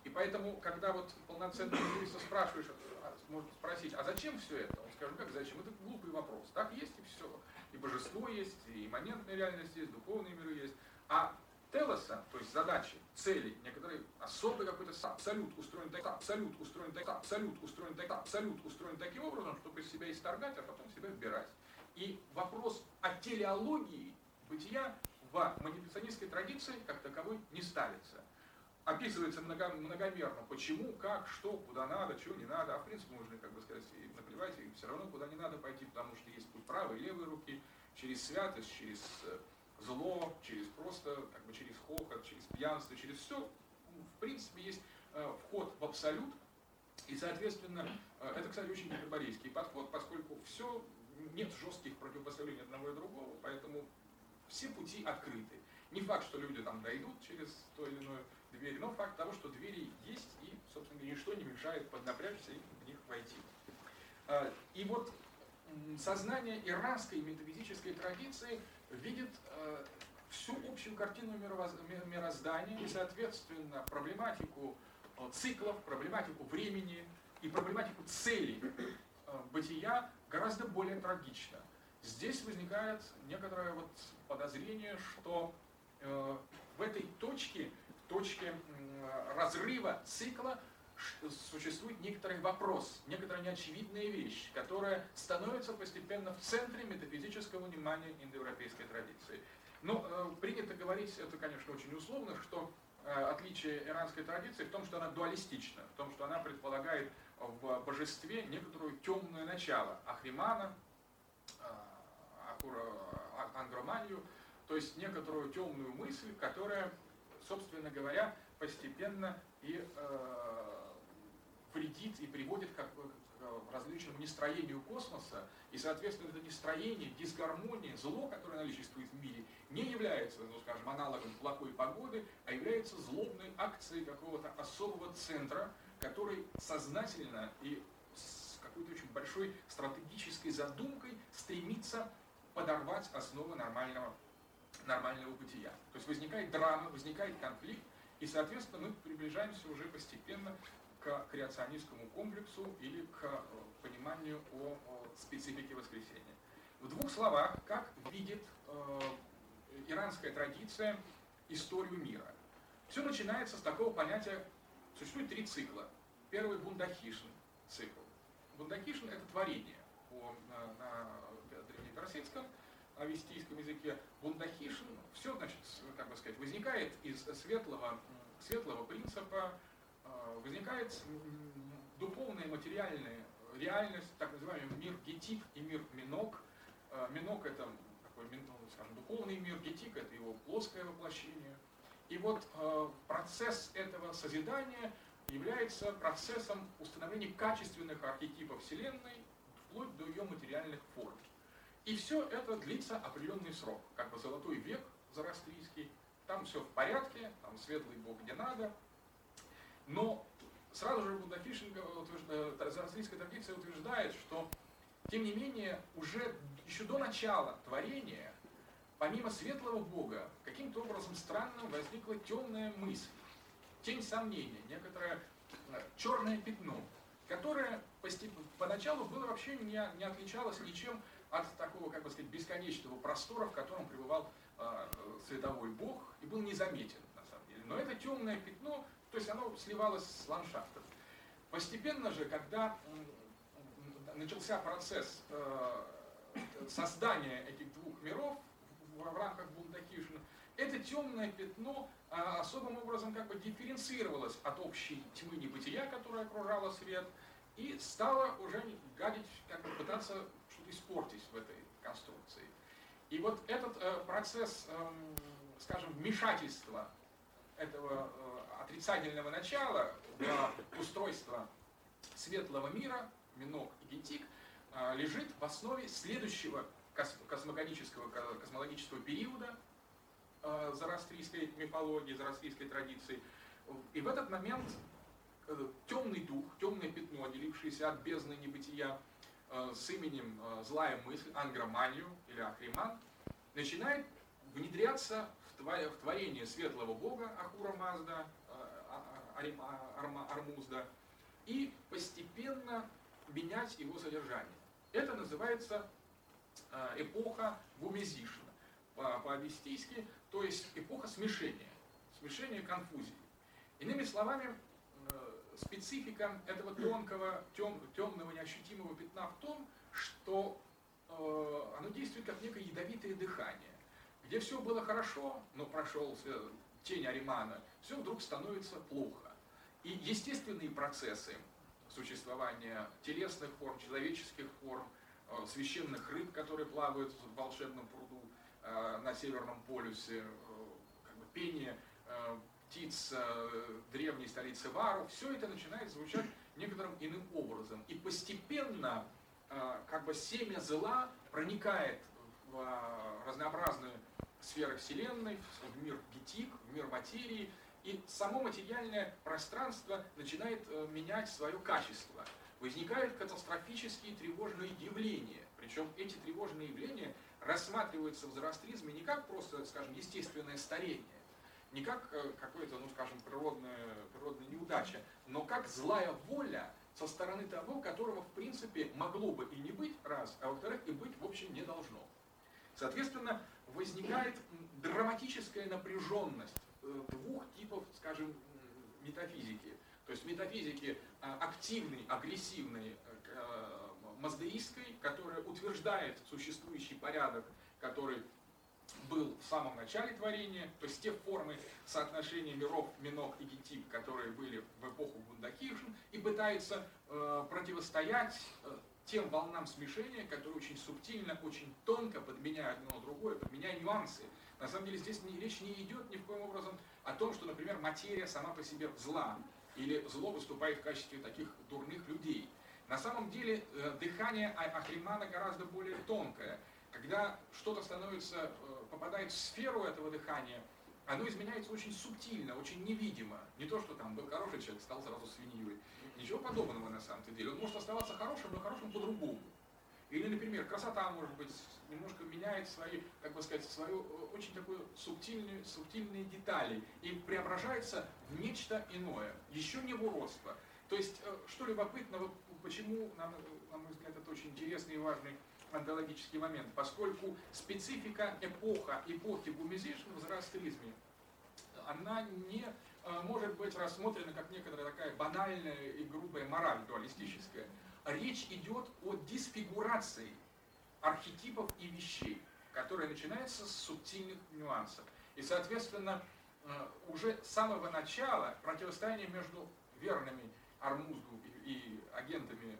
И поэтому, когда вот полноценный индуиста спрашиваешь, а, можно спросить, а зачем все это? Он скажет, как зачем? Это глупый вопрос. Так есть и все. И божество есть, и имманентная реальность есть, духовные миры есть. А телоса, то есть задачи, цели, некоторые особый какой-то абсолют устроен так, абсолют устроен так, абсолют устроен так, абсолют устроен таким образом, чтобы из себя исторгать, а потом себя вбирать. И вопрос о телеологии бытия в манифестационистской традиции как таковой не ставится. Описывается много, многомерно, почему, как, что, куда надо, чего не надо, а в принципе можно, как бы сказать, и наплевать, и все равно куда не надо пойти, потому что есть путь правой и левой руки, через святость, через э, зло, через просто, как бы через хохот, через пьянство, через все, в принципе, есть э, вход в абсолют, и, соответственно, э, это, кстати, очень гиперборейский подход, поскольку все, нет жестких противопоставлений одного и другого, поэтому все пути открыты. Не факт, что люди там дойдут через то или иное двери, но факт того, что двери есть, и, собственно, ничто не мешает поднапрячься и в них войти. Э, и вот сознание иранской метафизической традиции видит э, всю общую картину мироздания и, соответственно, проблематику э, циклов, проблематику времени и проблематику целей э, бытия гораздо более трагично. Здесь возникает некоторое вот подозрение, что в этой точке точке разрыва цикла существует некоторый вопрос, некоторая неочевидная вещь, которая становится постепенно в центре метафизического внимания индоевропейской традиции. Но э, принято говорить, это, конечно, очень условно, что э, отличие иранской традиции в том, что она дуалистична, в том, что она предполагает в божестве некоторую темное начало Ахримана, э, а, Ангроманию, то есть некоторую темную мысль, которая, собственно говоря, постепенно и э, вредит и приводит к, к различному нестроению космоса, и, соответственно, это нестроение, дисгармония, зло, которое наличествует в мире, не является, ну, скажем, аналогом плохой погоды, а является злобной акцией какого-то особого центра, который сознательно и с какой-то очень большой стратегической задумкой стремится подорвать основы нормального, нормального бытия. То есть возникает драма, возникает конфликт, и, соответственно, мы приближаемся уже постепенно к креационистскому комплексу или к э, пониманию о, специфике воскресения. В двух словах, как видит э, иранская традиция историю мира. Все начинается с такого понятия, существует три цикла. Первый бундахишн цикл. Бундахишн это творение по, на, на древнеперсидском, авестийском языке. Бундахишн, все, значит, как бы сказать, возникает из светлого, светлого принципа, возникает духовная, материальная реальность, так называемый мир гетик и мир минок. Э, минок это такой, ну, скажем, духовный мир, гетик это его плоское воплощение. И вот э, процесс этого созидания является процессом установления качественных архетипов Вселенной вплоть до ее материальных форм. И все это длится определенный срок, как бы золотой век зороастрийский, там все в порядке, там светлый бог где надо, но сразу же Буддахишин, э, зороастрийская традиция утверждает, что тем не менее уже еще до начала творения, помимо светлого бога, каким-то образом странным возникла темная мысль, тень сомнения, некоторое э, черное пятно, которое поначалу было вообще не, не отличалось ничем от такого, как бы сказать, бесконечного простора, в котором пребывал э, световой бог, и был незаметен, на самом деле. Но это темное пятно, то есть оно сливалось с ландшафтом. Постепенно же, когда начался процесс э, создания этих двух миров в, рамках Бундахишина, это темное пятно э, особым образом как бы дифференцировалось от общей тьмы небытия, которая окружала свет, и стало уже гадить, как бы пытаться что-то испортить в этой конструкции. И вот этот э, процесс, э, скажем, вмешательства этого э, отрицательного начала в устройство светлого мира, Минок и Гетик, э, лежит в основе следующего космогонического, космологического периода э, зороастрийской мифологии, зороастрийской традиции. И в этот момент темный дух, темное пятно, отделившееся от бездны небытия, с именем злая мысль, ангроманию или ахриман, начинает внедряться в творение светлого бога Ахура Мазда, Армузда, и постепенно менять его содержание. Это называется эпоха Бумезишна по-авестийски, то есть эпоха смешения, смешения конфузии. Иными словами, специфика этого тонкого, тем, темного, неощутимого пятна в том, что э, оно действует как некое ядовитое дыхание. Где все было хорошо, но прошел тень Аримана, все вдруг становится плохо. И естественные процессы существования телесных форм, человеческих форм, э, священных рыб, которые плавают в волшебном пруду э, на Северном полюсе, э, как бы пение птиц древней столицы Вару, все это начинает звучать некоторым иным образом. И постепенно как бы семя зла проникает в э, разнообразные сферы Вселенной, в мир гетик, в мир материи, и само материальное пространство начинает менять свое качество. Возникают катастрофические тревожные явления. Причем эти тревожные явления рассматриваются в зороастризме не как просто, скажем, естественное старение, не как э, какое-то, ну скажем, природная, природная неудача, но как злая воля со стороны того, которого в принципе могло бы и не быть, раз, а во-вторых, и быть в общем не должно. Соответственно, возникает драматическая напряженность э, двух типов, скажем, метафизики. То есть метафизики активной, агрессивной, маздеистской, которая утверждает существующий порядок, который был в самом начале творения, то есть те формы соотношения миров, Минок и Гетип, которые были в эпоху Бундакиршин, и пытается э, противостоять э, тем волнам смешения, которые очень субтильно, очень тонко подменяют одно другое, подменяя нюансы. На самом деле здесь не, речь не идет ни в коем образом о том, что, например, материя сама по себе зла, или зло выступает в качестве таких дурных людей. На самом деле э, дыхание Ахримана гораздо более тонкое. Когда что-то становится, э, попадает в сферу этого дыхания, оно изменяется очень субтильно, очень невидимо. Не то, что там был хороший человек, стал сразу свиньей. Ничего подобного на самом деле. Он может оставаться хорошим, но хорошим по-другому. Или, например, красота, может быть, немножко меняет свои, как бы сказать, свою э, очень такую субтильную, субтильные детали и преображается в нечто иное, еще не в уродство. То есть, э, что любопытно, вот почему, на, на мой взгляд, это очень интересный и важный онтологический момент, поскольку специфика эпоха, эпохи гумизишн в зороастризме, она не э, может быть рассмотрена как некоторая такая банальная и грубая мораль дуалистическая. Речь идет о дисфигурации архетипов и вещей, которая начинается с субтильных нюансов. И, соответственно, э, уже с самого начала противостояние между верными Армузгу и агентами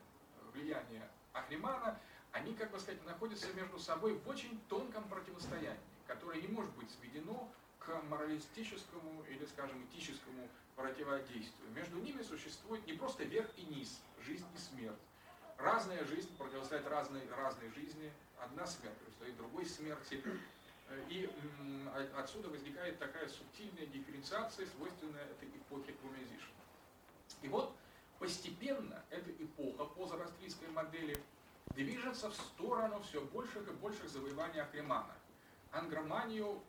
влияния Ахримана, они, как бы сказать, находятся между собой в очень тонком противостоянии, которое не может быть сведено к моралистическому или, скажем, этическому противодействию. Между ними существует не просто верх и низ, жизнь и смерть. Разная жизнь противостоит разной, разной жизни, одна смерть противостоит другой смерти. И отсюда возникает такая субтильная дифференциация, свойственная этой эпохе Клумезишна. И вот постепенно эта эпоха по зороастрийской модели движется в сторону все больших и больших завоеваний Ахримана. Ангроманию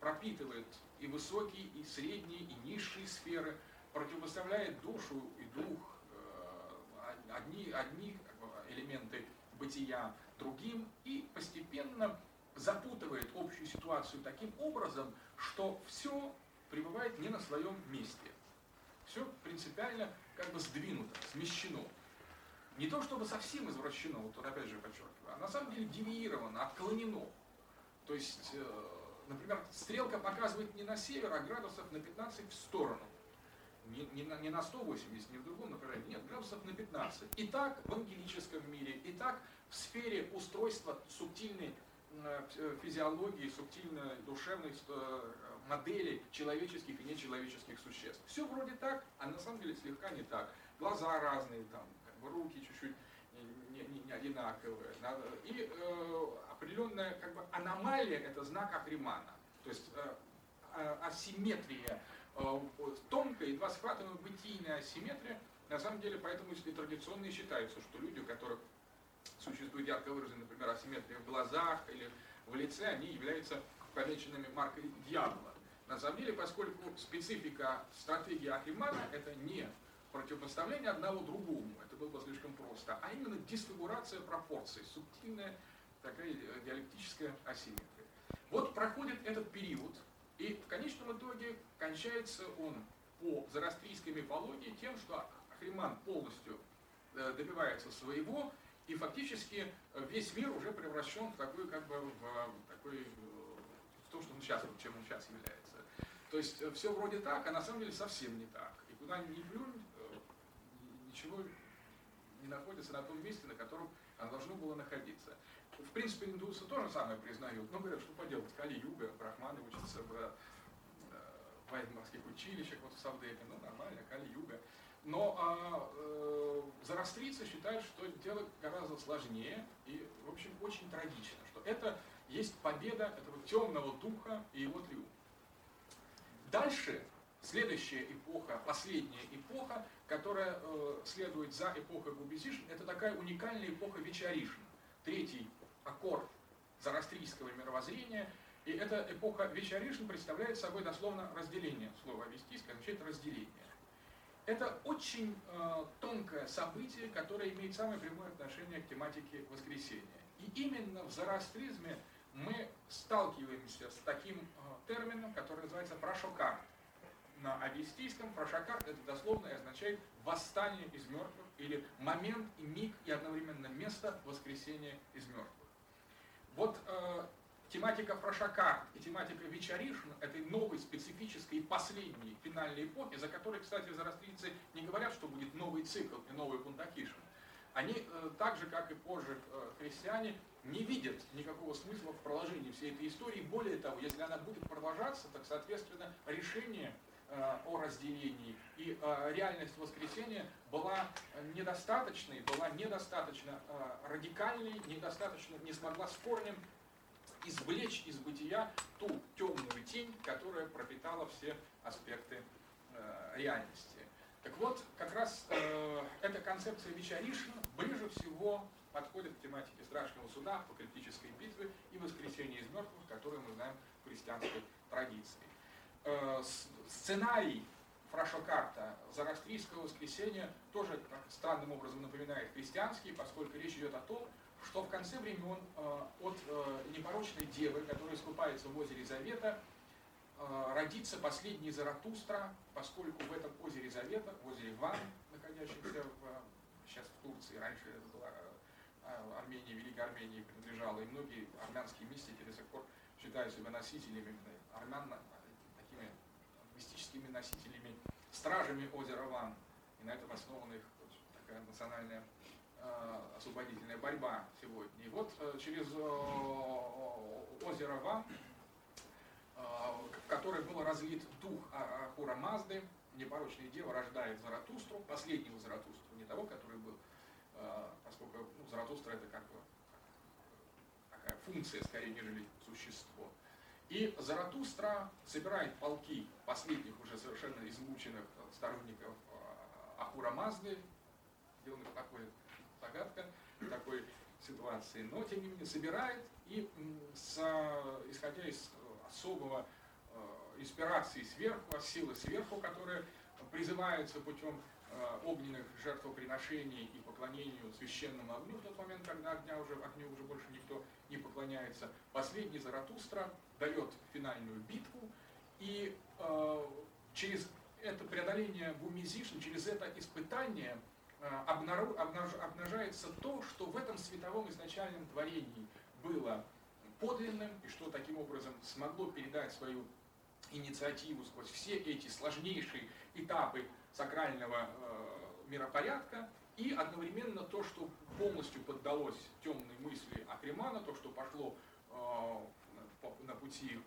пропитывает и высокие, и средние, и низшие сферы, противопоставляет душу и дух, э, одни, одни элементы бытия другим, и постепенно запутывает общую ситуацию таким образом, что все пребывает не на своем месте. Все принципиально как бы сдвинуто, смещено. Не то чтобы совсем извращено, вот тут опять же подчеркиваю, а на самом деле девиировано, отклонено. То есть, э, например, стрелка показывает не на север, а градусов на 15 в сторону. Не, не, на, не на 180, не в другом направлении, нет, градусов на 15. И так в ангелическом мире, и так в сфере устройства субтильной э, физиологии, субтильной душевной э, модели человеческих и нечеловеческих существ. Все вроде так, а на самом деле слегка не так. Глаза разные, там, руки чуть-чуть не, не, не одинаковые. И э, определенная как бы, аномалия – это знак Ахримана. То есть э, э асимметрия, э, тонкая, едва схватываемая бытийная асимметрия, на самом деле, поэтому и традиционно считается, что люди, у которых существует ярко выраженная, например, асимметрия в глазах или в лице, они являются помеченными маркой дьявола. На самом деле, поскольку специфика стратегии Ахримана это не противопоставление одного другому, это было бы слишком просто, а именно дисфигурация пропорций, субтильная такая э, диалектическая асимметрия. Вот проходит этот период, и в конечном итоге кончается он по зороастрийской мифологии тем, что Ахриман полностью э, добивается своего, и фактически весь мир уже превращен в такой, как бы, в такой в том, что он сейчас, чем он сейчас является. То есть э, все вроде так, а на самом деле совсем не так. И куда ни плюнь, э, ничего не находится на том месте, на котором оно должно было находиться. В принципе, индусы тоже самое признают. Но говорят, что поделать, Кали-Юга, брахманы учатся в, э, в военно-морских училищах, вот в Савдепе, ну нормально, Кали-Юга. Но а, э, зарастрийцы считают, что дело гораздо сложнее и, в общем, очень трагично, что это есть победа этого темного духа и его триумф. Дальше, следующая эпоха, последняя эпоха, которая э, следует за эпохой Губизишн, это такая уникальная эпоха Вечаришн. Третий аккорд зарастрийского мировоззрения. И эта эпоха Вечаришн представляет собой дословно разделение. Слово «вестийское» означает разделение. Это очень э, тонкое событие, которое имеет самое прямое отношение к тематике воскресения. И именно в зороастризме мы сталкиваемся с таким э, термином, который называется прошокар. На авестийском прошокар это дословно и означает восстание из мертвых или момент и миг и одновременно место воскресения из мертвых. Вот э, тематика Прошака и тематика Вечаришин этой новой специфической и последней финальной эпохи, за которой, кстати, зарастрийцы не говорят, что будет новый цикл и новый Бунтакишин. Они, э, так же, как и позже э, христиане, не видят никакого смысла в продолжении всей этой истории. Более того, если она будет продолжаться, так, соответственно, решение о разделении и реальность воскресения была недостаточной, была недостаточно радикальной, недостаточно не смогла с корнем извлечь из бытия ту темную тень, которая пропитала все аспекты реальности. Так вот, как раз э, эта концепция Вичаришина ближе всего подходит к тематике страшного суда, апокалиптической битвы и воскресения из мертвых, которые мы знаем в христианской традиции. Э, сценарий Фрашокарта Зарастрийского воскресения тоже странным образом напоминает христианский, поскольку речь идет о том, что в конце времен э, от э, непорочной девы, которая искупается в озере Завета, родится последний Заратустра, поскольку в этом озере Завета, в озере Ван, находящемся в, сейчас в Турции, раньше это была Армения, Великая Армения принадлежала, и многие армянские мистики до сих пор считают себя носителями армян, мистическими носителями, стражами озера Ван. И на этом основана их такая национальная э, освободительная борьба сегодня. И вот через озеро Ван в которой был разлит дух Ахура Мазды, непорочная дева рождает Заратустру, последнего Заратустру, не того, который был, поскольку ну, Заратустра это как бы такая функция, скорее, нежели существо. И Заратустра собирает полки последних уже совершенно измученных сторонников а, Ахура Мазды, где он находит загадка такой ситуации, но тем не менее собирает и с, исходя из особого э, инспирации сверху, от силы сверху, которая призывается путем э, огненных жертвоприношений и поклонению священному огню в тот момент, когда огня уже, огню уже больше никто не поклоняется. Последний Заратустра дает финальную битву, и э, через это преодоление Бумизишн, через это испытание э, обнару, обнаж, обнажается то, что в этом световом изначальном творении было подлинным, и что таким образом смогло передать свою инициативу сквозь все эти сложнейшие этапы сакрального э, миропорядка, и одновременно то, что полностью поддалось темной мысли Акримана, то, что пошло э, на пути,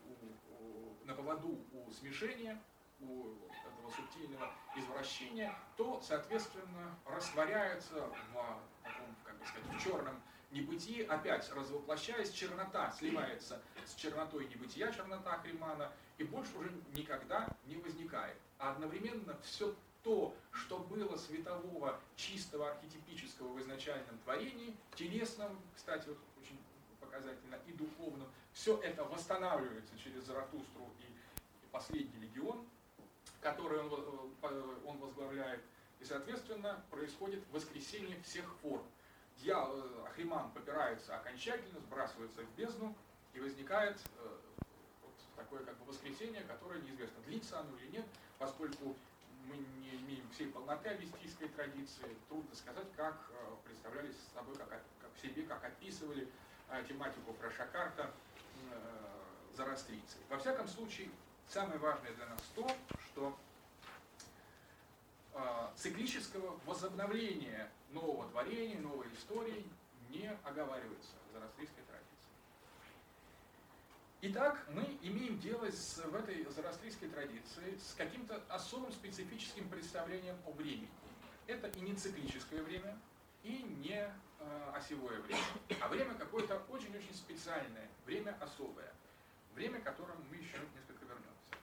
на поводу у смешения, у этого субтильного извращения, то, соответственно, растворяется в таком, как бы сказать, в черном небытие, опять развоплощаясь, чернота сливается с чернотой небытия, чернота Кремана, и больше уже никогда не возникает. А одновременно все то, что было светового, чистого, архетипического в изначальном творении, телесном, кстати, вот очень показательно, и духовном, все это восстанавливается через Заратустру и, последний легион, который он, э, он возглавляет, и, соответственно, происходит воскресение всех форм. Дьявол, э, Ахриман попирается окончательно, сбрасывается в бездну, и возникает э, вот такое как бы воскресение, которое неизвестно, длится оно или нет, поскольку мы не имеем всей полноты авестийской традиции, трудно сказать, как э, представляли собой, как, как себе, как описывали э, тематику Фрашакарта э, зарастрийцы. Во всяком случае, самое важное для нас то, что циклического возобновления нового творения, новой истории не оговаривается в зороастрийской традиции. Итак, мы имеем дело с, в этой зороастрийской традиции с каким-то особым специфическим представлением о времени. Это и не циклическое время, и не э, осевое время, а время какое-то очень-очень специальное, время особое, время, к которому мы еще несколько вернемся.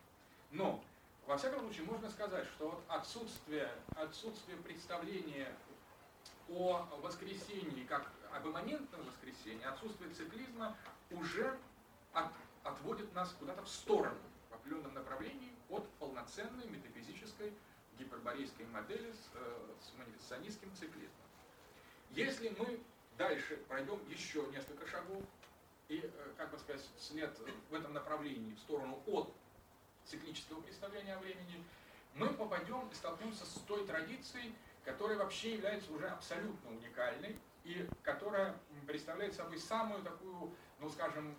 Но, во всяком случае, можно сказать, что отсутствие, отсутствие представления о воскресении как об имманентном воскресении, отсутствие циклизма уже от, отводит нас куда-то в сторону, в определенном направлении от полноценной метафизической гиперборейской модели с, э, с манифестационистским циклизмом. Если мы дальше пройдем еще несколько шагов, и, как бы сказать, след в этом направлении, в сторону от циклического представления о времени, мы попадем и столкнемся с той традицией, которая вообще является уже абсолютно уникальной и которая представляет собой самую такую, ну скажем,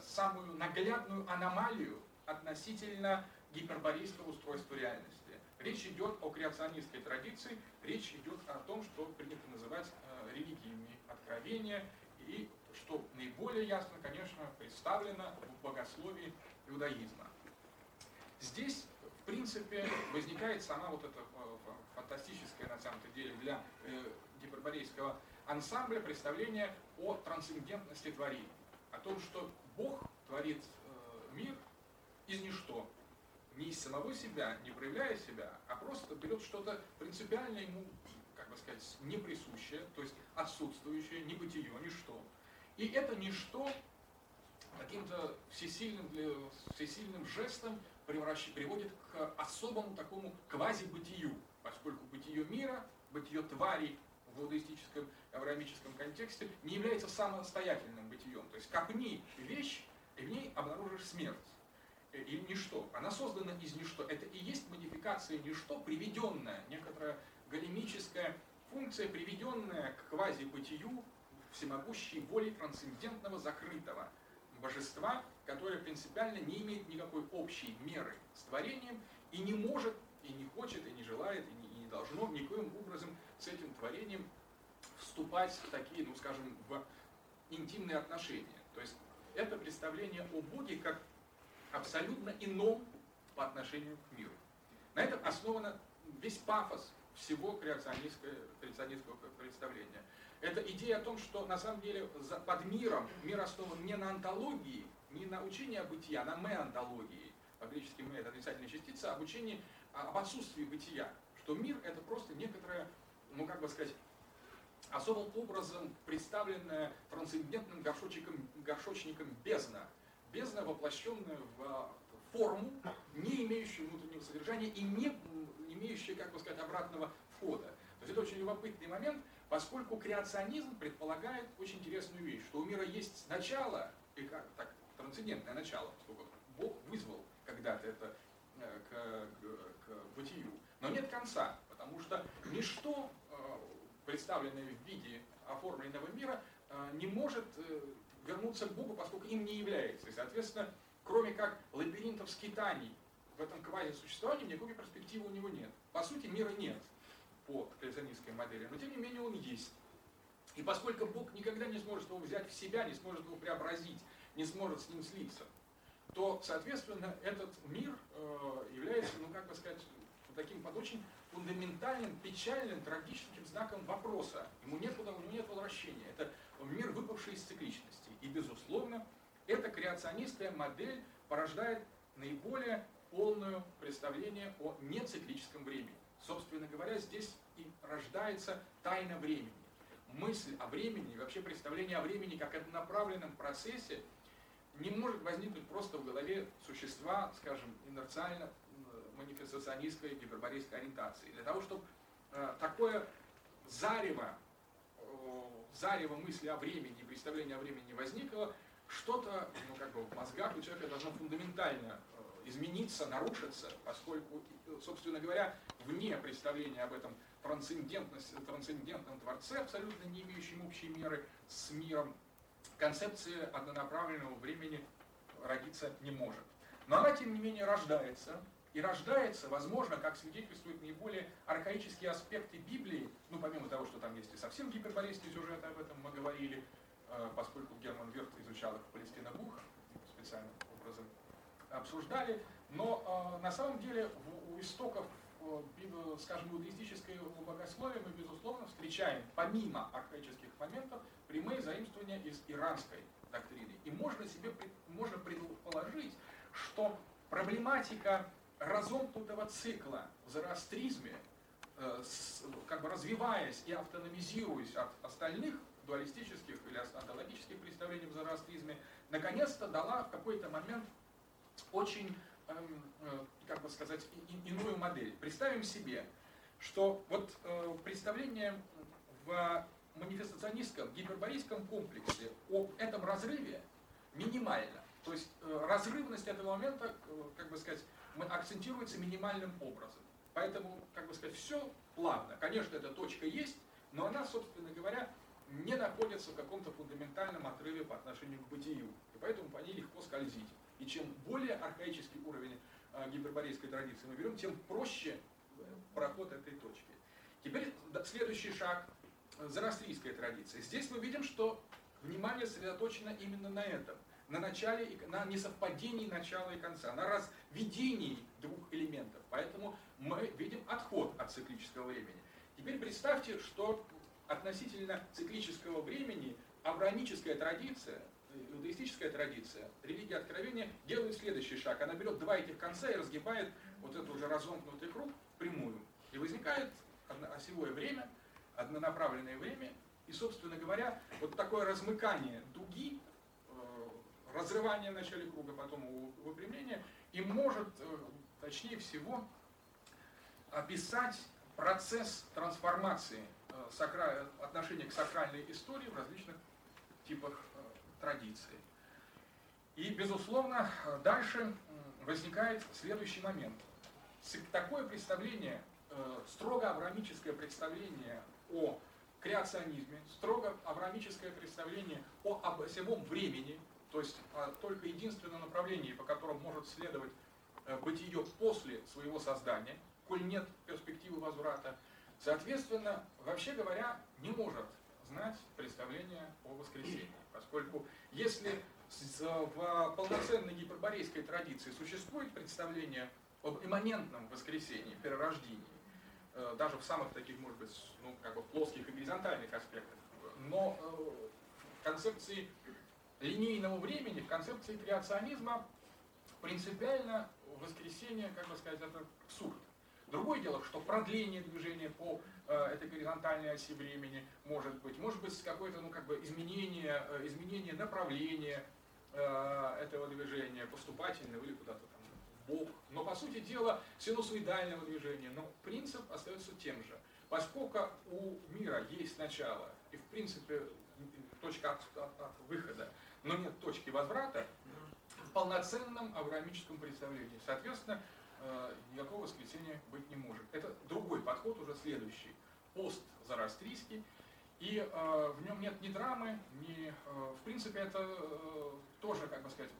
самую наглядную аномалию относительно гиперборейского устройства реальности. Речь идет о креационистской традиции, речь идет о том, что принято называть э, религиями откровения, и что наиболее ясно, конечно, представлено в богословии иудаизма. Здесь, в принципе, возникает сама вот эта э, фантастическая, на самом деле, для э, гиперборейского ансамбля представление о трансцендентности творения, о том, что Бог творит мир из ничто, не из самого себя, не проявляя себя, а просто берет что-то принципиально ему, как бы сказать, не присущее, то есть отсутствующее, не бытие, ничто. И это ничто каким-то всесильным, всесильным жестом приводит к особому такому квазибытию, поскольку бытие мира, бытие тварей в иудаистическом, авраамическом контексте не является самостоятельным бытием. То есть копни вещь, и в ней обнаружишь смерть. Э, или ничто. Она создана из ничто. Это и есть модификация ничто, приведенная, некоторая галимическая функция, приведенная к квазибытию всемогущей воли трансцендентного закрытого божества, которое принципиально не имеет никакой общей меры с творением и не может, и не хочет, и не желает, и должно никоим образом с этим творением вступать в такие, ну скажем, в интимные отношения. То есть это представление о Боге как абсолютно ином по отношению к миру. На этом основан весь пафос всего креационистского, представления. Это идея о том, что на самом деле под миром мир основан не на антологии, не на учении о а на меантологии. По-гречески мы это отрицательная частица, об учении об отсутствии бытия. Что мир это просто некоторое, ну как бы сказать, особым образом представленная трансцендентным горшочником, горшочником бездна, бездна, воплощенная в форму, не имеющую внутреннего содержания и не имеющая, как бы сказать, обратного входа. То есть это очень любопытный момент, поскольку креационизм предполагает очень интересную вещь, что у мира есть начало, и как так, трансцендентное начало, поскольку Бог вызвал когда-то это э, к, к, к бытию, но нет конца, потому что ничто, э, представленное в виде оформленного мира, э, не может вернуться к Богу, поскольку им не является. И, соответственно, кроме как лабиринтов скитаний в этом квази-существовании, никакой перспективы у него нет. По сути, мира нет по креационистской модели, но тем не менее он есть. И поскольку Бог никогда не сможет его взять в себя, не сможет его преобразить, не сможет с ним слиться, то, соответственно, этот мир э, является, ну, как бы сказать, таким под очень фундаментальным, печальным, трагическим знаком вопроса. Ему нет, у него нет возвращения. Это мир, выпавший из цикличности. И, безусловно, эта креационистская модель порождает наиболее полное представление о нециклическом времени. Собственно говоря, здесь и рождается тайна времени. Мысль о времени, вообще представление о времени как о направленном процессе не может возникнуть просто в голове существа, скажем, инерциально манифестационистской гиперборейской ориентации. Для того, чтобы э, такое зарево, э, зарево мысли о времени, представления о времени возникло, что-то ну, как бы в мозгах у человека должно фундаментально э, измениться, нарушиться, поскольку, собственно говоря, вне представления об этом трансцендентном Творце, абсолютно не имеющем общей меры с миром, концепция однонаправленного времени родиться не может. Но она, тем не менее, рождается, и рождается, возможно, как свидетельствуют наиболее архаические аспекты Библии, ну, помимо того, что там есть и совсем гиперборейский сюжет, об этом мы говорили, э, поскольку Герман Верт изучал их Палестина Бух, специальным образом обсуждали, но э, на самом деле у истоков, э, скажем, иудеистического богословия мы, безусловно, встречаем, помимо архаических моментов, прямые заимствования из иранской доктрины. И можно себе можно предположить, что проблематика разомкнутого цикла в зороастризме, э, как бы развиваясь и автономизируясь от остальных дуалистических или онтологических представлений в зороастризме, наконец-то дала в какой-то момент очень, эм, э, как бы сказать, иную модель. Представим себе, что вот э, представление в манифестационистском, гиперборейском комплексе о этом разрыве минимально. То есть разрывность этого момента, как бы сказать, акцентируется минимальным образом. Поэтому, как бы сказать, все плавно. Конечно, эта точка есть, но она, собственно говоря, не находится в каком-то фундаментальном отрыве по отношению к бытию. И поэтому по ней легко скользить. И чем более архаический уровень э, гиперборейской традиции мы берем, тем проще проход этой точки. Теперь следующий шаг – зороастрийская традиция. Здесь мы видим, что внимание сосредоточено именно на этом – на начале, на несовпадении начала и конца, на разведении двух элементов. Поэтому мы видим отход от циклического времени. Теперь представьте, что относительно циклического времени авраамическая традиция, иудаистическая традиция, религия откровения делает следующий шаг. Она берет два этих конца и разгибает вот этот уже разомкнутый круг прямую. И возникает осевое время, однонаправленное время, и, собственно говоря, вот такое размыкание дуги разрывание в начале круга, потом выпрямление, и может, э, точнее всего, описать процесс трансформации э, отношения к сакральной истории в различных типах э, традиций. И, безусловно, дальше возникает следующий момент. Такое представление, строго авраамическое представление о креационизме, строго авраамическое представление о осевом времени, то есть а, только единственное направление, по которому может следовать э, бытие после своего создания, коль нет перспективы возврата, соответственно, вообще говоря, не может знать представление о воскресении. Поскольку если в полноценной гиперборейской традиции существует представление об имманентном воскресении, перерождении, э, даже в самых таких, может быть, ну, как бы плоских и горизонтальных аспектах, но э, концепции линейного времени в концепции креационизма принципиально воскресение, как бы сказать, это абсурд. Другое дело, что продление движения по э, этой горизонтальной оси времени может быть, может быть какое-то ну, как бы изменение, э, изменение направления э, этого движения, поступательного или куда-то там бок. Но по сути дела синусоидального движения. Но принцип остается тем же. Поскольку у мира есть начало и в принципе точка от, от, от выхода, но нет точки возврата в полноценном авраамическом представлении. Соответственно, э, никакого воскресения быть не может. Это другой подход, уже следующий. Пост зарастрийский. И э, в нем нет ни драмы, ни... Э, в принципе, это э, тоже, как бы сказать,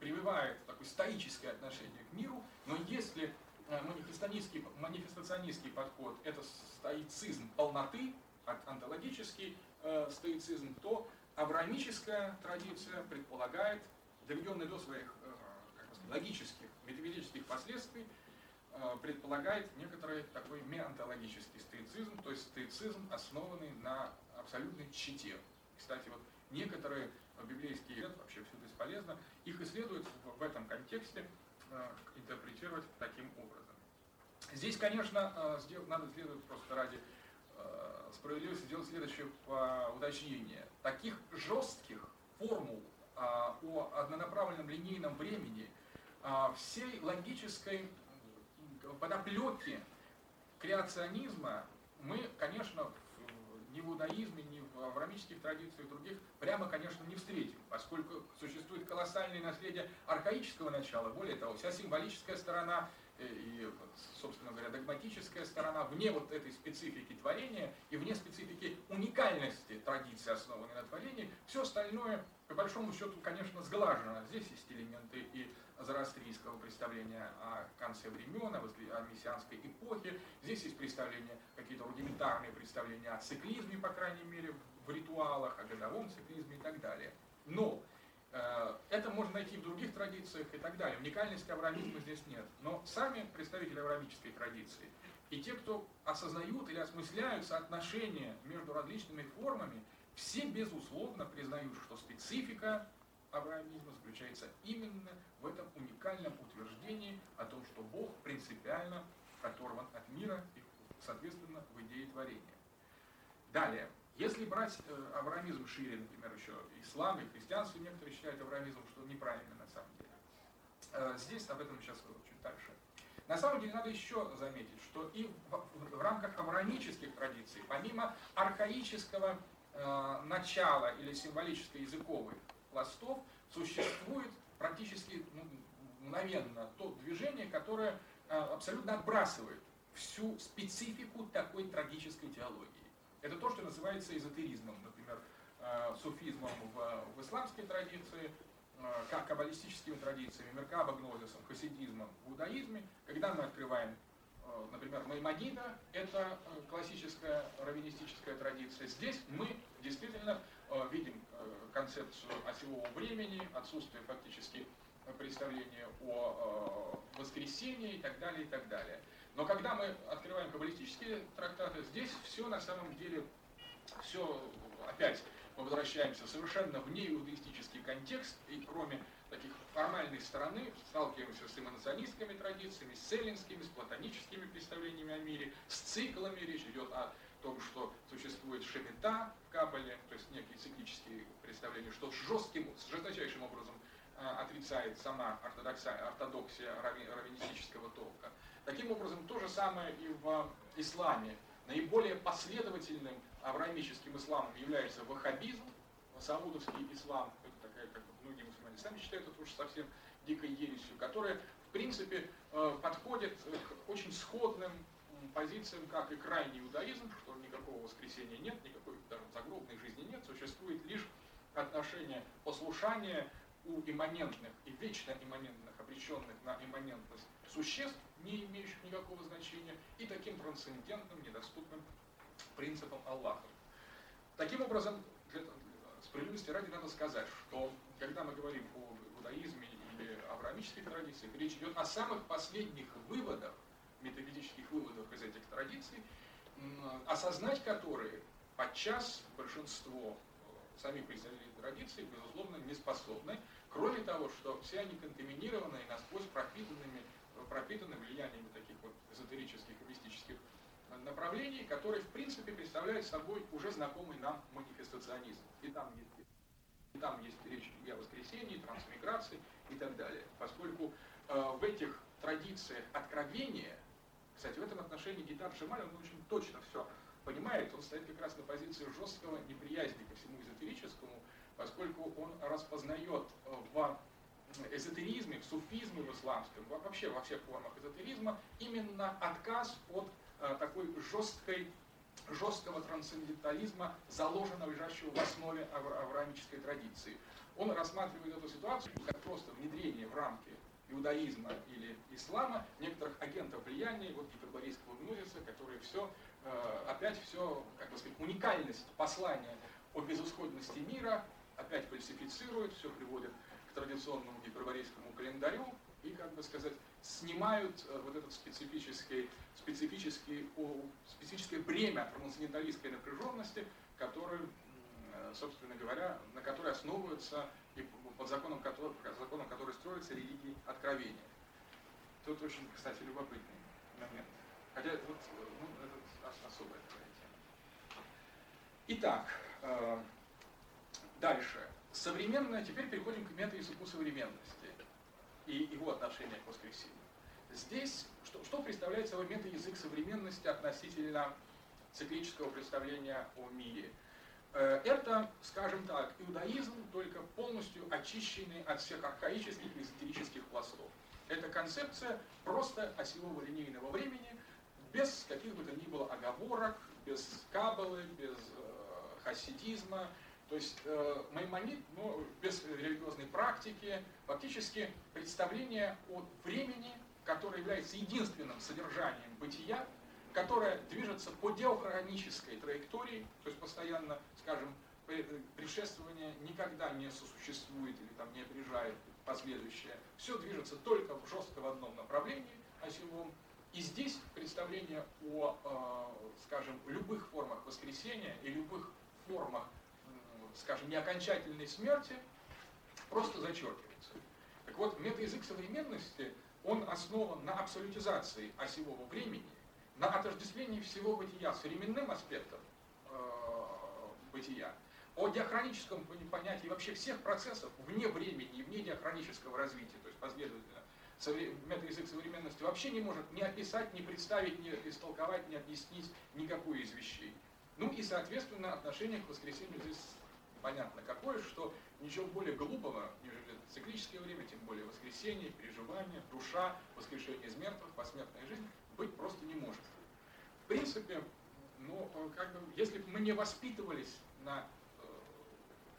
прививает такое стоическое отношение к миру, но если э, манифестационистский, подход – это стоицизм полноты, антологический э, стоицизм, то авраамическая традиция предполагает, доведенная до своих э, как сказать, логических, метафизических последствий, э, предполагает некоторый такой меонтологический стоицизм, то есть стоицизм, основанный на абсолютной чите. Кстати, вот некоторые библейские лет, вообще все бесполезно, их исследуют в этом контексте, э, интерпретировать таким образом. Здесь, конечно, надо следовать просто ради справедливости сделать следующее уточнение. Таких жестких формул а, о однонаправленном линейном времени, всей логической подоплеки креационизма мы, конечно, ни в иудаизме, ни в авраамических традициях других прямо, конечно, не встретим, поскольку существует колоссальное наследие архаического начала. Более того, вся символическая сторона Э, и, собственно говоря, догматическая сторона вне вот этой специфики творения и вне специфики уникальности традиции, основанной на творении, все остальное, по большому счету, конечно, сглажено. Здесь есть элементы и зороастрийского представления о конце времен, о мессианской эпохе, здесь есть представления, какие-то рудиментарные представления о циклизме, по крайней мере, в ритуалах, о годовом циклизме и так далее. Но Э, это можно найти в других традициях и так далее. Уникальности авраамизма здесь нет. Но сами представители авраамической традиции и те, кто осознают или осмысляют соотношения между различными формами, все безусловно признают, что специфика авраамизма заключается именно в этом уникальном утверждении о том, что Бог принципиально оторван от мира и, соответственно, в идее творения. Далее. Если брать э, авраамизм шире, например, еще ислам и христианство, некоторые считают авраамизм, что неправильно на самом деле. Э, здесь об этом сейчас чуть дальше. На самом деле надо еще заметить, что и в, рамках авраамических традиций, помимо архаического э, начала или символической языковых пластов, существует практически ну, мгновенно то движение, которое абсолютно отбрасывает всю специфику такой трагической теологии. Это то, что называется эзотеризмом, например, а, суфизмом в, в исламской традиции, а, как каббалистическими традициями, меркабогнозисом, хасидизмом в иудаизме, когда мы открываем например, Маймонида – это классическая раввинистическая традиция. Здесь мы действительно видим концепцию осевого времени, отсутствие фактически представления о воскресении и так далее, и так далее. Но когда мы открываем каббалистические трактаты, здесь все на самом деле, все опять мы возвращаемся совершенно в неиудеистический контекст, и кроме таких формальной стороны сталкиваемся с эманационистскими традициями, с эллинскими, с платоническими представлениями о мире, с циклами, речь идет о том, что существует шемета в Кабале, то есть некие циклические представления, что жестким, жесточайшим образом э, отрицает сама ортодоксия, ортодоксия раввинистического толка. Таким образом, то же самое и в исламе. Наиболее последовательным авраамическим исламом является ваххабизм, саудовский ислам, это такая, как многие мусульмане сами считают, это уж совсем дикой ересью, которая, в принципе, э, подходит к очень сходным позициям, как и крайний иудаизм, что никакого воскресения нет, никакой даже загробной жизни нет, существует лишь отношение послушания у имманентных и вечно имманентных, обреченных на имманентность существ, не имеющих никакого значения, и таким трансцендентным, недоступным принципом Аллаха. Таким образом, для, справедливости ради надо сказать, что когда мы говорим о иудаизме или авраамической традиции, речь идет о самых последних выводах метафизических выводов из этих традиций, осознать которые подчас большинство э, самих представителей традиций, безусловно, не способны, кроме того, что все они контаминированы и насквозь пропитанными, пропитаны влияниями таких вот эзотерических и мистических направлений, которые, в принципе, представляют собой уже знакомый нам манифестационизм. И там есть, и там есть речь и о воскресении, трансмиграции и так далее. Поскольку э, в этих традициях откровения кстати, в этом отношении Гитар Шамаль, он очень точно все понимает, он стоит как раз на позиции жесткого неприязни ко всему эзотерическому, поскольку он распознает в эзотеризме, в суфизме в исламском, вообще во всех формах эзотеризма, именно отказ от э, такой жесткой жесткого трансцендентализма, заложенного, лежащего в основе авраамической традиции. Он рассматривает эту ситуацию как просто внедрение в рамки иудаизма или ислама, некоторых агентов влияния, вот гиперборейского гнозиса, которые все, э, опять все, как бы сказать, уникальность послания о безысходности мира опять фальсифицируют, все приводят к традиционному гиперборейскому календарю и, как бы сказать, снимают э, вот этот специфический, специфический, специфическое бремя трансценденталистской напряженности, которое, э, собственно говоря, на которой основываются и под законом, который, законом, который строится религии откровения. Тут очень, кстати, любопытный момент. Хотя вот ну, это особая такая тема. Итак, э, дальше. Современное, теперь переходим к метаязыку современности и его отношение к воскресению. Здесь, что, что представляет собой метаязык современности относительно циклического представления о мире – Э, это, скажем так, иудаизм, только полностью очищенный от всех архаических и эзотерических пластов. Это концепция просто осевого линейного времени, без каких бы то ни было оговорок, без кабалы, без э, хасидизма. То есть э, Маймонид, ну, без религиозной практики, фактически представление о времени, которое является единственным содержанием бытия, которая движется по диахронической траектории, то есть постоянно, скажем, предшествование никогда не сосуществует или там не опережает последующее. Все движется только в жестко в одном направлении осевом. И здесь представление о, э, скажем, любых формах воскресения и любых формах, скажем, неокончательной смерти просто зачеркивается. Так вот, метаязык современности, он основан на абсолютизации осевого времени, на отождествлении всего бытия с временным аспектом э, бытия, о диахроническом понятии вообще всех процессов вне времени и вне диахронического развития, то есть последовательно. Метаязык современности вообще не может ни описать, ни представить, ни истолковать, ни объяснить никакую из вещей. Ну и, соответственно, отношение к воскресению здесь понятно какое, что ничего более глупого, нежели циклическое время, тем более воскресенье, переживание, душа, воскрешение из мертвых, посмертная жизнь, быть просто не может. В принципе, ну, как бы, если бы мы не воспитывались на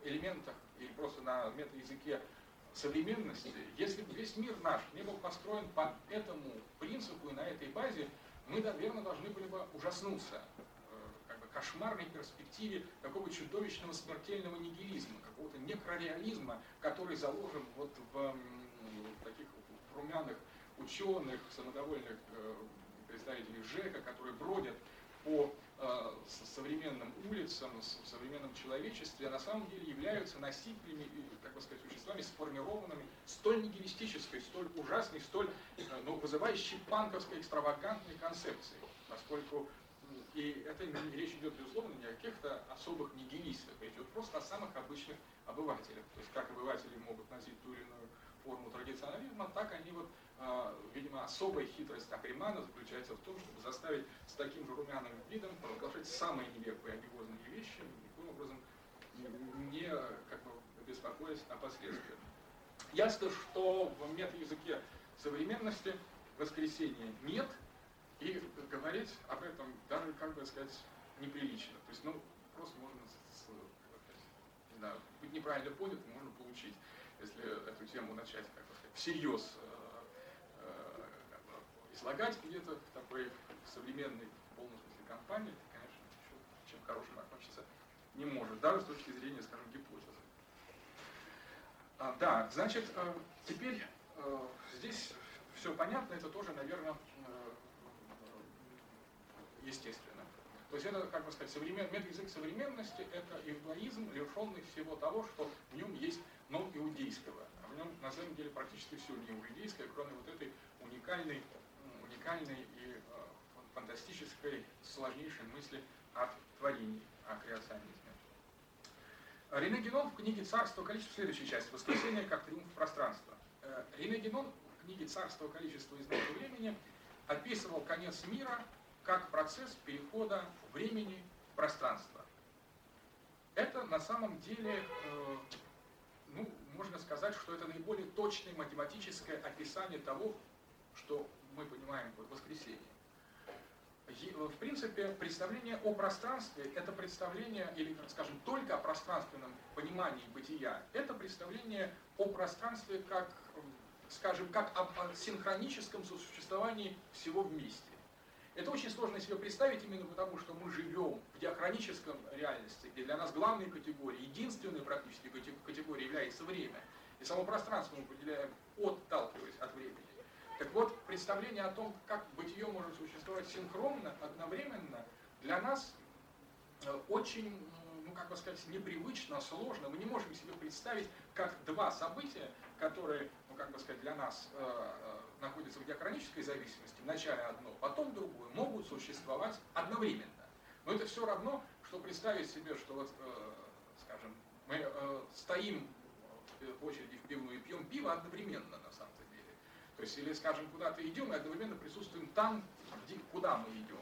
э, элементах или просто на метаязыке современности, если бы весь мир наш не был построен по этому принципу и на этой базе, мы, наверное, должны были бы ужаснуться э, кошмарной перспективе такого чудовищного смертельного нигилизма, какого-то некрореализма, который заложен вот в, в таких румяных ученых, самодовольных э, представителей ЖЭКа, которые бродят по э, современным улицам, в современном человечестве, а на самом деле являются носителями, как бы сказать, существами сформированными столь нигилистической, столь ужасной, столь э, ну, вызывающей панковской экстравагантной концепции, поскольку и это речь идет, безусловно, не о каких-то особых нигилистах, речь идет просто о самых обычных обывателях. То есть как обыватели могут носить ту или иную форму традиционализма, так они вот а, видимо, особая хитрость Ахримана заключается в том, чтобы заставить с таким же румяным видом провозглашать самые нелепые одиозные вещи, никаким образом не как бы, беспокоясь о последствиях. Ясно, что в метаязыке современности воскресения нет, и говорить об этом даже, как бы сказать, неприлично. То есть, ну, просто можно, с, не знаю, быть неправильно понятым можно получить, если эту тему начать, как бы всерьез излагать где-то в такой современной, в полном смысле компании, это, конечно, еще чем хорошим окончиться не может, даже с точки зрения, скажем, гипотезы. А, да, значит, э, теперь э, здесь все понятно, это тоже, наверное, э, естественно. То есть это, как бы сказать, современ... метаязык современности – это иудаизм, лишенный всего того, что в нем есть но иудейского. А в нем, на самом деле, практически все не иудейское, кроме вот этой уникальной уникальной и э, фантастической, сложнейшей мысли о творении, о креационизме. Рене Генон в книге «Царство количество» следующая часть «Воскресение как триумф пространства». Э, Рене Генон в книге «Царство количество и времени» описывал конец мира как процесс перехода времени в пространство. Это на самом деле, э, ну, можно сказать, что это наиболее точное математическое описание того, что мы понимаем под воскресенье. В принципе, представление о пространстве – это представление, или, скажем, только о пространственном понимании бытия, это представление о пространстве как, скажем, как об синхроническом сосуществовании всего вместе. Это очень сложно себе представить именно потому, что мы живем в диахроническом реальности, где для нас главной категорией, единственной практически категорией является время. И само пространство мы определяем, отталкиваясь от времени. Так вот, представление о том, как бытие может существовать синхронно, одновременно, для нас э, очень, ну как бы сказать, непривычно, сложно. Мы не можем себе представить, как два события, которые, ну как бы сказать, для нас э, э находятся в диахронической зависимости, вначале одно, потом другое, могут существовать одновременно. Но это все равно, что представить себе, что вот, э, скажем, мы э, стоим в очереди в пивную и пьем пиво одновременно на самом деле то есть, или, скажем, куда-то идем и одновременно присутствуем там, где, куда мы идем.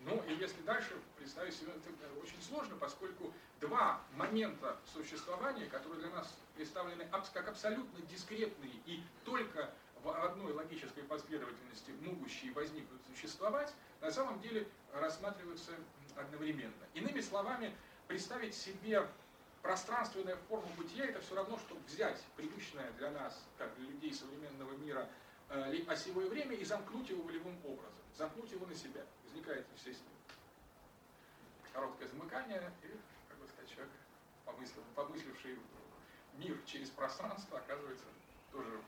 Ну, и если дальше представить себе, это очень сложно, поскольку два момента существования, которые для нас представлены как абсолютно дискретные и только в одной логической последовательности могущие возникнуть существовать, на самом деле рассматриваются одновременно. Иными словами, представить себе пространственная форма бытия это все равно, что взять привычное для нас, как для людей современного мира, э, осевое время и замкнуть его волевым образом, замкнуть его на себя. Возникает естественно короткое замыкание, и, как бы сказать, человек, помыслив, помысливший мир через пространство, оказывается тоже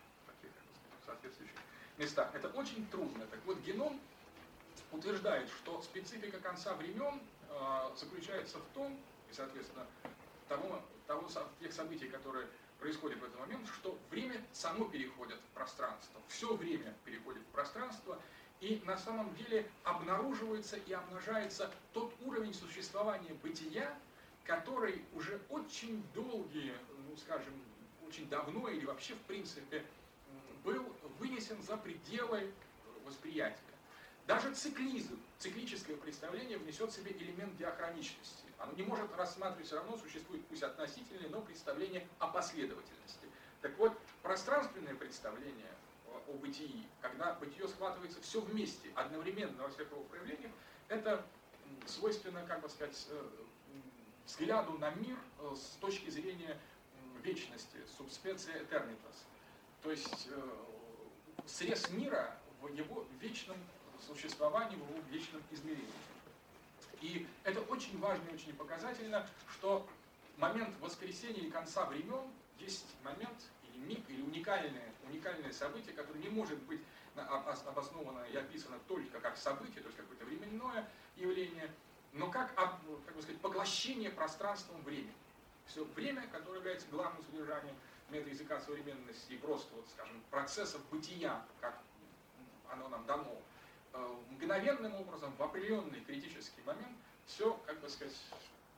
соответствующих местах. Это очень трудно. Так вот, геном утверждает, что специфика конца времен э, заключается в том, и, соответственно, того, того, тех событий, которые происходят в этот момент, что время само переходит в пространство, все время переходит в пространство, и на самом деле обнаруживается и обнажается тот уровень существования бытия, который уже очень долгие, ну скажем, очень давно или вообще в принципе был вынесен за пределы восприятия. Даже циклизм, циклическое представление внесет в себе элемент диахроничности. Оно не может рассматривать, все равно существует пусть относительное, но представление о последовательности. Так вот, пространственное представление о бытии, когда бытие схватывается все вместе, одновременно во всех его проявлениях, это свойственно, как бы сказать, э, взгляду на мир э, с точки зрения вечности, subspecia eternitas. То есть э, срез мира в его вечном существовании, в его вечном измерении. И это очень важно и очень показательно, что момент воскресения и конца времен есть момент или миг, или уникальное, уникальное событие, которое не может быть обосновано и описано только как событие, то есть какое-то временное явление, но как, как бы сказать, поглощение пространством времени. Все время, которое является главным содержанием метаязыка современности и просто, вот, скажем, процессов бытия, как оно нам дано, э, мгновенным образом, в определенный критический момент, все, как бы сказать,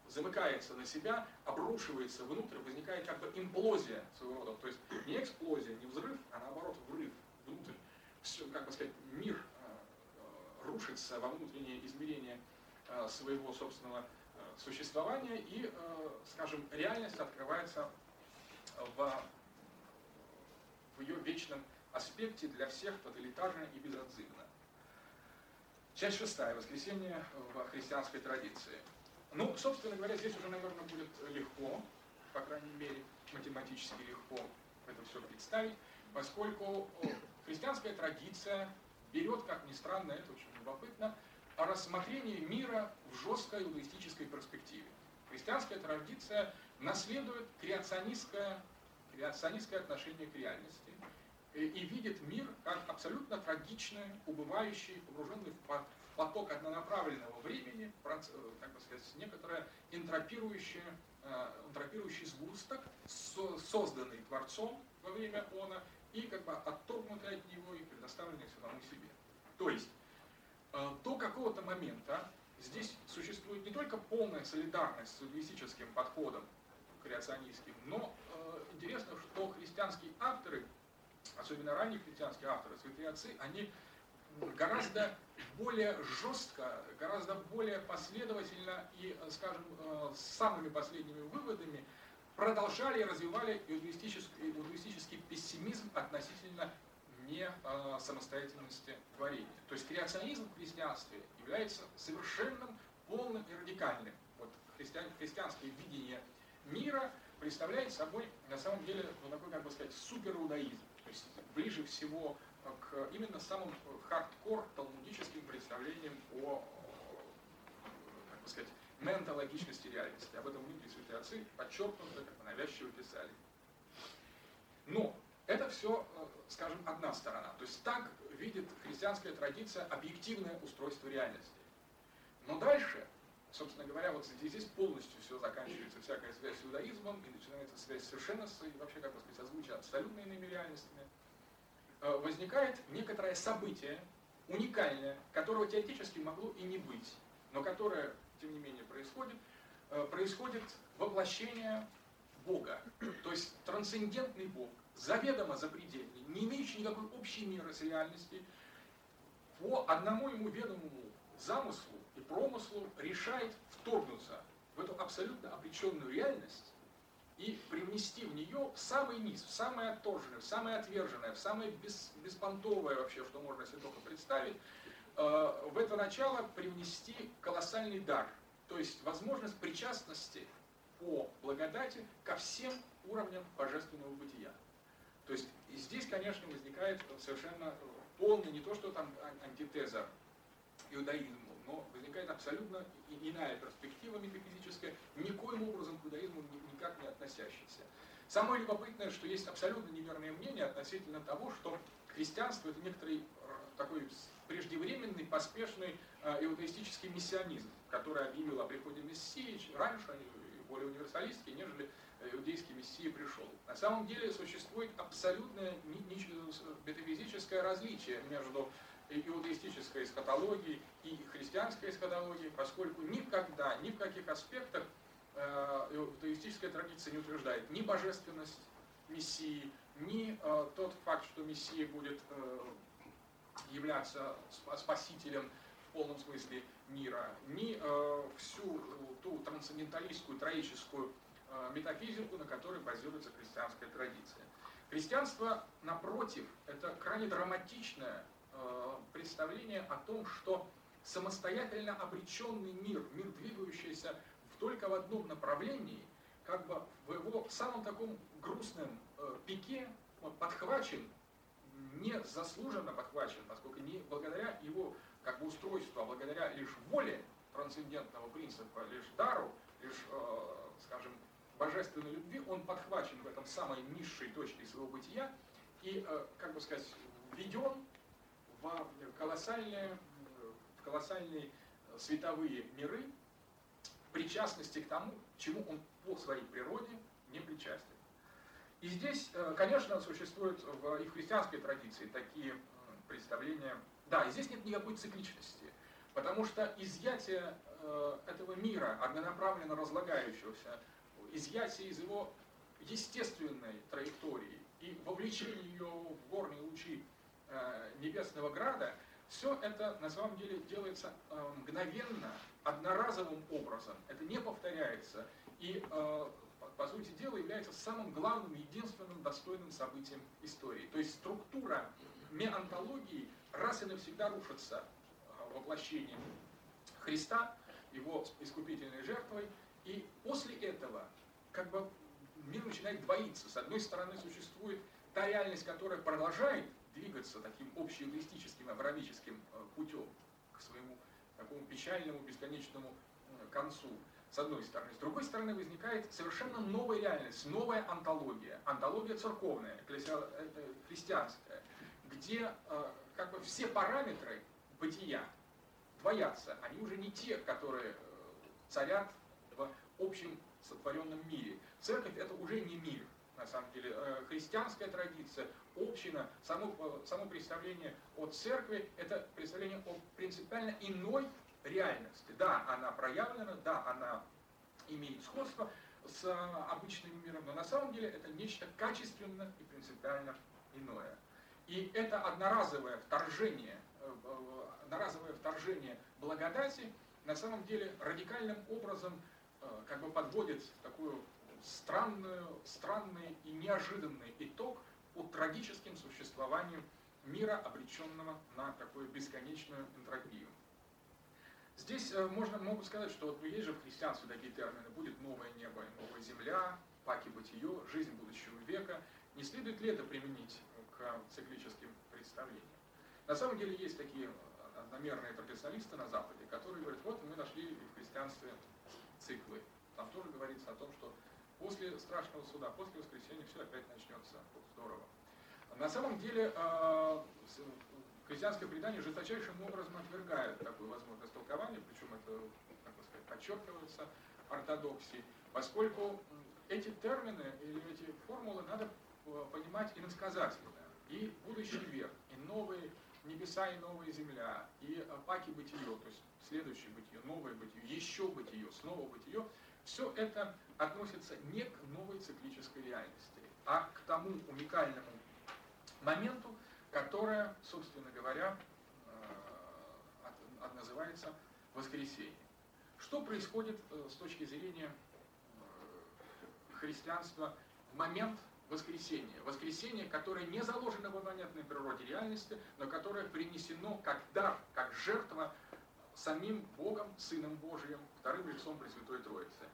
замыкается на себя, обрушивается внутрь, возникает как бы имплозия своего рода. То есть не эксплозия, не взрыв, а наоборот врыв внутрь. Все, как бы сказать, мир э, рушится во внутреннее измерение э, своего собственного существования и, скажем, реальность открывается в, в ее вечном аспекте для всех тоталитарно и безотзывно. Часть шестая. Воскресенье в христианской традиции. Ну, собственно говоря, здесь уже, наверное, будет легко, по крайней мере, математически легко это все представить, поскольку христианская традиция берет, как ни странно, это очень любопытно, рассмотрение мира в жесткой иудаистической перспективе. Христианская традиция наследует креационистское, креационистское отношение к реальности и, и видит мир как абсолютно трагичный, убывающий, погруженный в поток однонаправленного времени, как бы сказать, некоторое энтропирующее, э, энтропирующий сгусток, созданный Творцом во время она и как бы отторгнутый от него и предоставленный самому себе. То есть э, до какого-то момента здесь существует не только полная солидарность с иудеистическим подходом креационистским, но э, интересно, что христианские авторы, особенно ранние христианские авторы, святые отцы, они гораздо более жестко, гораздо более последовательно и, э, скажем, э, с самыми последними выводами продолжали и развивали иудеистический, иудеистический пессимизм относительно не э, самостоятельности творения. То есть креационизм в христианстве является совершенным, полным и радикальным. Вот христиан, христианское видение мира представляет собой на самом деле ну, такой, как бы сказать, супериудаизм. То есть ближе всего к именно самым хардкор талмудическим представлениям о, как бы сказать, ментологичности реальности. Об этом многие святые отцы подчеркнуто, как бы навязчиво писали. Но это все, э, скажем, одна сторона. То есть так видит христианская традиция объективное устройство реальности. Но дальше, собственно говоря, вот здесь, полностью все заканчивается, всякая связь с иудаизмом, и начинается связь совершенно с, вообще, как сказать, созвучие абсолютно иными реальностями. Э, возникает некоторое событие, уникальное, которого теоретически могло и не быть, но которое, тем не менее, происходит, э, происходит воплощение Бога, то есть трансцендентный Бог, заведомо запредельный, не имеющий никакой общей меры с реальностью, по одному ему ведомому замыслу и промыслу решает вторгнуться в эту абсолютно обреченную реальность и привнести в нее в самый низ, в самое отторженное, в самое отверженное, в самое бес, беспонтовое вообще, что можно себе только представить, э, в это начало привнести колоссальный дар, то есть возможность причастности по благодати ко всем уровням божественного бытия. То есть здесь, конечно, возникает совершенно полный, не то что там антитеза иудаизму, но возникает абсолютно иная перспектива метафизическая, никоим образом к иудаизму никак не относящаяся. Самое любопытное, что есть абсолютно неверное мнение относительно того, что христианство это некоторый э, такой преждевременный, поспешный э, иудаистический миссионизм, который объявил о приходе Мессии раньше, более универсалистский, нежели э, иудейский мессия пришел. На самом деле существует абсолютное метафизическое различие между иудеистической эсхатологией и христианской эсхатологией, поскольку никогда, ни в каких аспектах э, иудеистическая традиция не утверждает ни божественность Мессии, ни э, тот факт, что Мессия будет являться спасителем в полном смысле мира, ни э, всю ту трансценденталистскую, троическую э, метафизику, на которой базируется христианская традиция. Христианство, напротив, это крайне драматичное э, представление о том, что самостоятельно обреченный мир, мир, двигающийся только в одном направлении, как бы в его самом таком грустном э, пике подхвачен, не заслуженно подхвачен, поскольку не благодаря его как бы устройству, а благодаря лишь воле трансцендентного принципа, лишь дару, лишь, э, скажем, божественной любви, он подхвачен в этом самой низшей точке своего бытия и, э, как бы сказать, введен колоссальные, колоссальные световые миры, причастности к тому, чему он по своей природе не причастен. И здесь, э, конечно, существуют в, и в христианской традиции такие представления. Да, и здесь нет никакой цикличности, потому что изъятие э, этого мира, однонаправленно разлагающегося, изъятие из его естественной траектории и вовлечение ее в горные лучи э, небесного града, все это на самом деле делается мгновенно, одноразовым образом. Это не повторяется. И по сути дела, является самым главным, единственным достойным событием истории. То есть структура меантологии раз и навсегда рушится воплощением Христа, его искупительной жертвой, и после этого как бы мир начинает двоиться. С одной стороны существует та реальность, которая продолжает двигаться таким общеэгоистическим, аврамическим э, путем к своему такому печальному, бесконечному э, концу с одной стороны. С другой стороны, возникает совершенно новая реальность, новая антология, антология церковная, э, христианская, где как бы все параметры бытия двоятся. Они уже не те, которые царят в общем сотворенном мире. Церковь это уже не мир, на самом деле. Христианская традиция, община, само, само представление о церкви, это представление о принципиально иной реальности. Да, она проявлена, да, она имеет сходство с а, обычным миром, но на самом деле это нечто качественно и принципиально иное. И это одноразовое вторжение, э, э, одноразовое вторжение благодати на самом деле радикальным образом э, как бы подводит такую странную, странный и неожиданный итог по трагическим существованием мира, обреченного на такую бесконечную энтропию. Здесь э, можно, могу сказать, что вот есть же в христианстве такие термины, будет новое небо и новая земля, паки бытие, жизнь будущего века. Не следует ли это применить к циклическим представлениям? На самом деле есть такие одномерные традиционалисты на Западе, которые говорят, вот мы нашли в христианстве циклы. Там тоже говорится о том, что после страшного суда, после воскресения все опять начнется здорово. На самом деле э, христианское предание жесточайшим образом отвергает такую возможность толкования, причем это, как бы сказать, подчеркивается ортодоксией, поскольку эти термины или эти формулы надо э, понимать иносказательно. И будущий век, и новые небеса, и новая земля, и паки бытие, то есть следующее бытие, новое бытие, еще бытие, снова бытие, все это относится не к новой циклической реальности, а к тому уникальному моменту, которая, собственно говоря, э, называется воскресение. Что происходит э, с точки зрения э, христианства в момент воскресения? Воскресение, которое не заложено в имманентной природе реальности, но которое принесено как дар, как жертва самим Богом, Сыном Божиим, вторым лицом Пресвятой Троицы.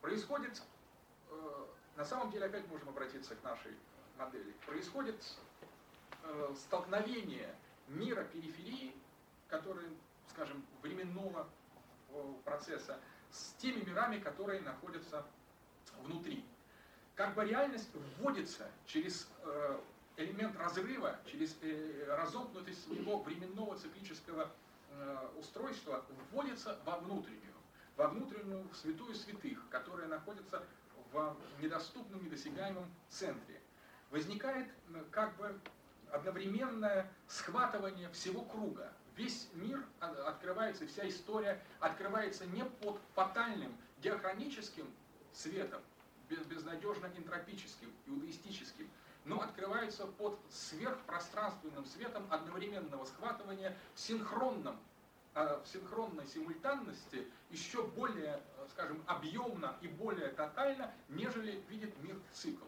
Происходит, на самом деле опять можем обратиться к нашей модели, происходит э, столкновение мира периферии, который, скажем, временного э, процесса, с теми мирами, которые находятся внутри. Как бы реальность вводится через э, элемент разрыва, через э, разомкнутость своего временного циклического э, устройства, вводится во внутреннюю, во внутреннюю святую святых, которая находится в недоступном, недосягаемом центре. Возникает как бы одновременное схватывание всего круга. Весь мир открывается, вся история открывается не под фатальным диахроническим светом, безнадежно энтропическим, иудаистическим, но открывается под сверхпространственным светом одновременного схватывания в синхронном в синхронной симультанности еще более, скажем, объемно и более тотально, нежели видит мир цикл,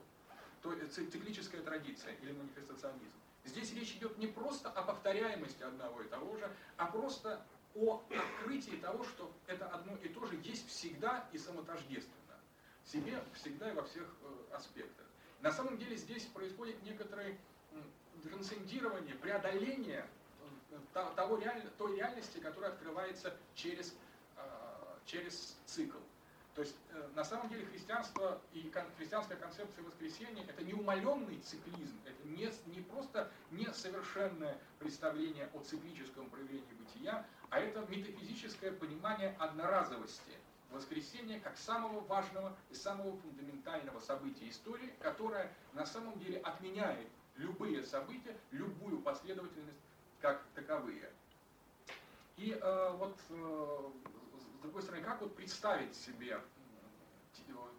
то есть циклическая традиция или манифестационизм. Здесь речь идет не просто о повторяемости одного и того же, а просто о открытии того, что это одно и то же есть всегда и самотождественно. Себе всегда и во всех э, аспектах. На самом деле здесь происходит некоторое трансцендирование, преодоление э, того, той реальности, которая открывается через, э, через цикл. То есть э, на самом деле христианство и христианская концепция воскресения это не умаленный циклизм, это не, не просто несовершенное представление о циклическом проявлении бытия, а это метафизическое понимание одноразовости воскресения как самого важного и самого фундаментального события истории, которое на самом деле отменяет любые события, любую последовательность как таковые. И э, вот э, другой стороны, как вот представить себе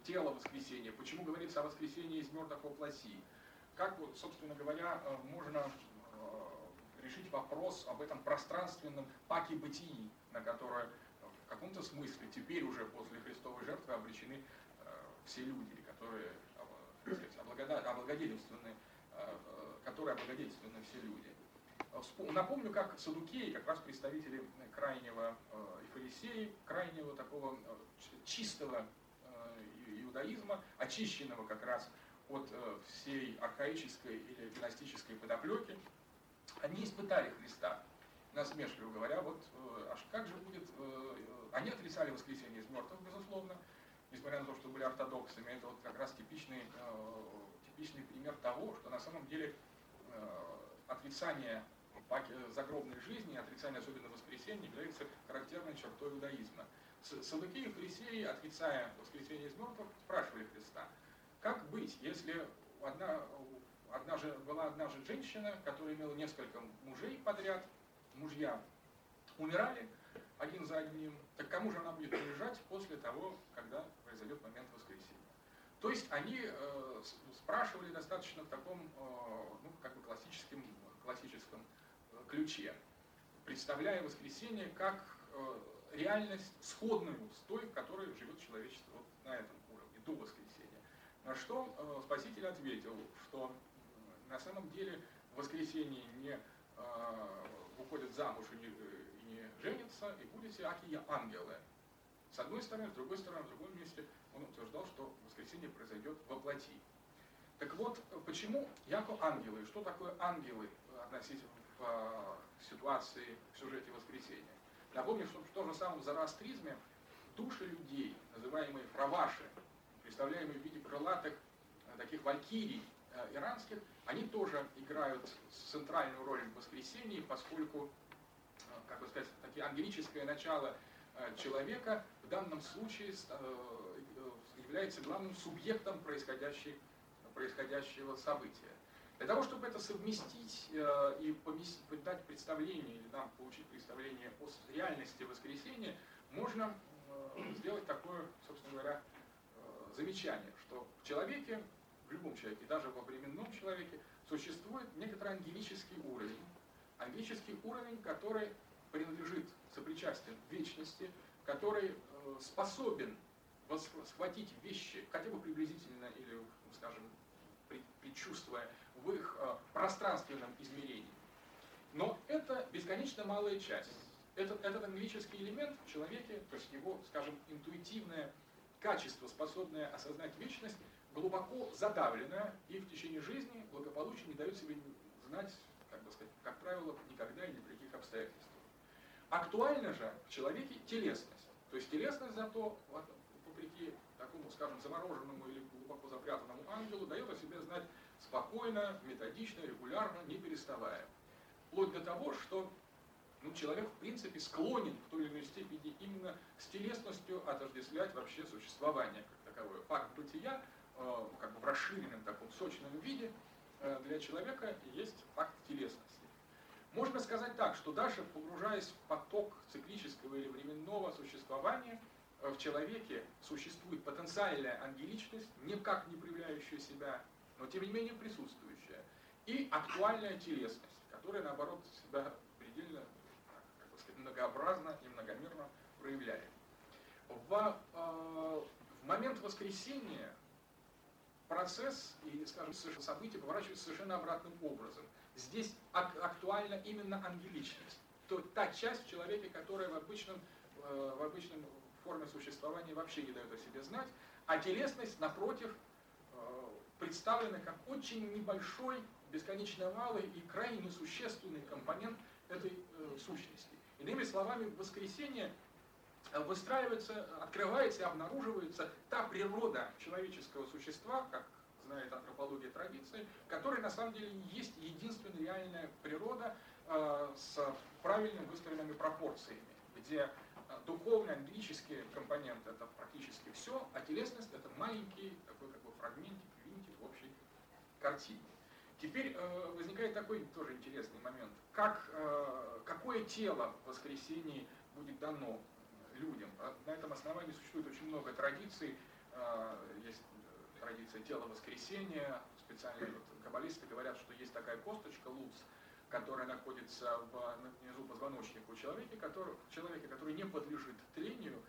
тело воскресения? Почему говорится о воскресении из мертвых воплоти? Как вот, собственно говоря, э, можно э, решить вопрос об этом пространственном паке бытии, на которое в каком-то смысле теперь уже после Христовой жертвы обречены э, все люди, которые облагодетельственны, которые облагодетельственны все люди. Напомню, как садукеи, как раз представители крайнего э, и фарисеи, крайнего такого э, чистого э, иудаизма, очищенного как раз от всей архаической или династической подоплеки, они испытали Христа, насмешливо говоря, вот аж как же будет, они отрицали воскресение из мертвых, безусловно, несмотря на то, что были ортодоксами, это вот как раз типичный, типичный пример того, что на самом деле отрицание загробной жизни, отрицание особенно воскресения, является характерной чертой иудаизма. Садукеи и фарисеи, отрицая воскресение из мертвых, спрашивали Христа, как быть, если одна, одна же, была одна же женщина, которая имела несколько мужей подряд, мужья умирали один за одним, так кому же она будет приезжать после того, когда произойдет момент воскресения? То есть они э, спрашивали достаточно в таком, э, ну, как бы классическом, классическом ключе, представляя воскресение как э, реальность сходную с той, в которой живет человечество вот на этом уровне, до воскресения. На что э, Спаситель ответил, что на самом деле в воскресенье не э, выходят замуж и не, и не женятся, и будете акия ангелы. С одной стороны, с другой стороны, в другом месте он утверждал, что воскресенье произойдет во плоти. Так вот, почему яко ангелы? Что такое ангелы относительно в ситуации в сюжете воскресения. Напомню, что в том же самом зороастризме души людей, называемые фраваши, представляемые в виде крылатых э, таких валькирий э, иранских, они тоже играют центральную роль в воскресении, поскольку, э, как бы сказать, такие ангелическое начало человека в данном случае является главным субъектом происходящего события. Для того, чтобы это совместить э, и дать представление, или нам получить представление о реальности воскресения, можно э, сделать такое, собственно говоря, э, замечание, что в человеке, в любом человеке, даже во временном человеке, существует некоторый ангелический уровень. Ангелический уровень, который принадлежит, сопричастен вечности, который способен схватить вещи, хотя бы приблизительно или, скажем, предчувствуя в их э, пространственном измерении. Но это бесконечно малая часть. Этот, этот ангелический элемент в человеке, то есть его, скажем, интуитивное качество, способное осознать вечность, глубоко задавлено и в течение жизни благополучие не дает себе знать, как бы сказать, как правило, никогда и ни при каких обстоятельствах. Актуальна же в человеке телесность. То есть телесность зато, вопреки такому, скажем, замороженному или глубоко запрятанному ангелу, дает о себе знать спокойно, методично, регулярно, не переставая. Вплоть до того, что ну, человек, в принципе, склонен в той или иной степени именно с телесностью отождествлять вообще существование как таковое. Факт бытия, как бы в расширенном таком сочном виде, э, для человека есть факт телесности. Можно сказать так, что даже погружаясь в поток циклического или временного существования, э, в человеке существует потенциальная ангеличность, никак не проявляющая себя но тем не менее присутствующая, и актуальная телесность, которая, наоборот, себя предельно как бы сказать, многообразно и многомерно проявляет. В, э, в момент воскресения процесс и, скажем, события поворачиваются совершенно обратным образом. Здесь ак актуальна именно ангеличность. То, та часть в человеке, которая в обычном, э, в обычном форме существования вообще не дает о себе знать, а телесность, напротив, э, представлена как очень небольшой, бесконечно малый и крайне несущественный компонент этой э, сущности. Иными словами, в воскресенье Э, выстраивается, открывается и обнаруживается та природа человеческого существа, как знает антропология традиции, которая на самом деле есть единственная реальная природа э, с правильно выстроенными пропорциями, где э, духовный, ангелический компонент это практически все, а телесность это маленький такой как бы фрагментик, винтик в общей картине. Теперь э, возникает такой тоже интересный момент. Как, э, какое тело в воскресении будет дано людям. А на этом основании существует очень много традиций. А, есть традиция тела воскресения, специальные вот, каббалисты говорят, что есть такая косточка, луц, которая находится в, внизу позвоночника у человека, который, человека, который не подлежит тлению,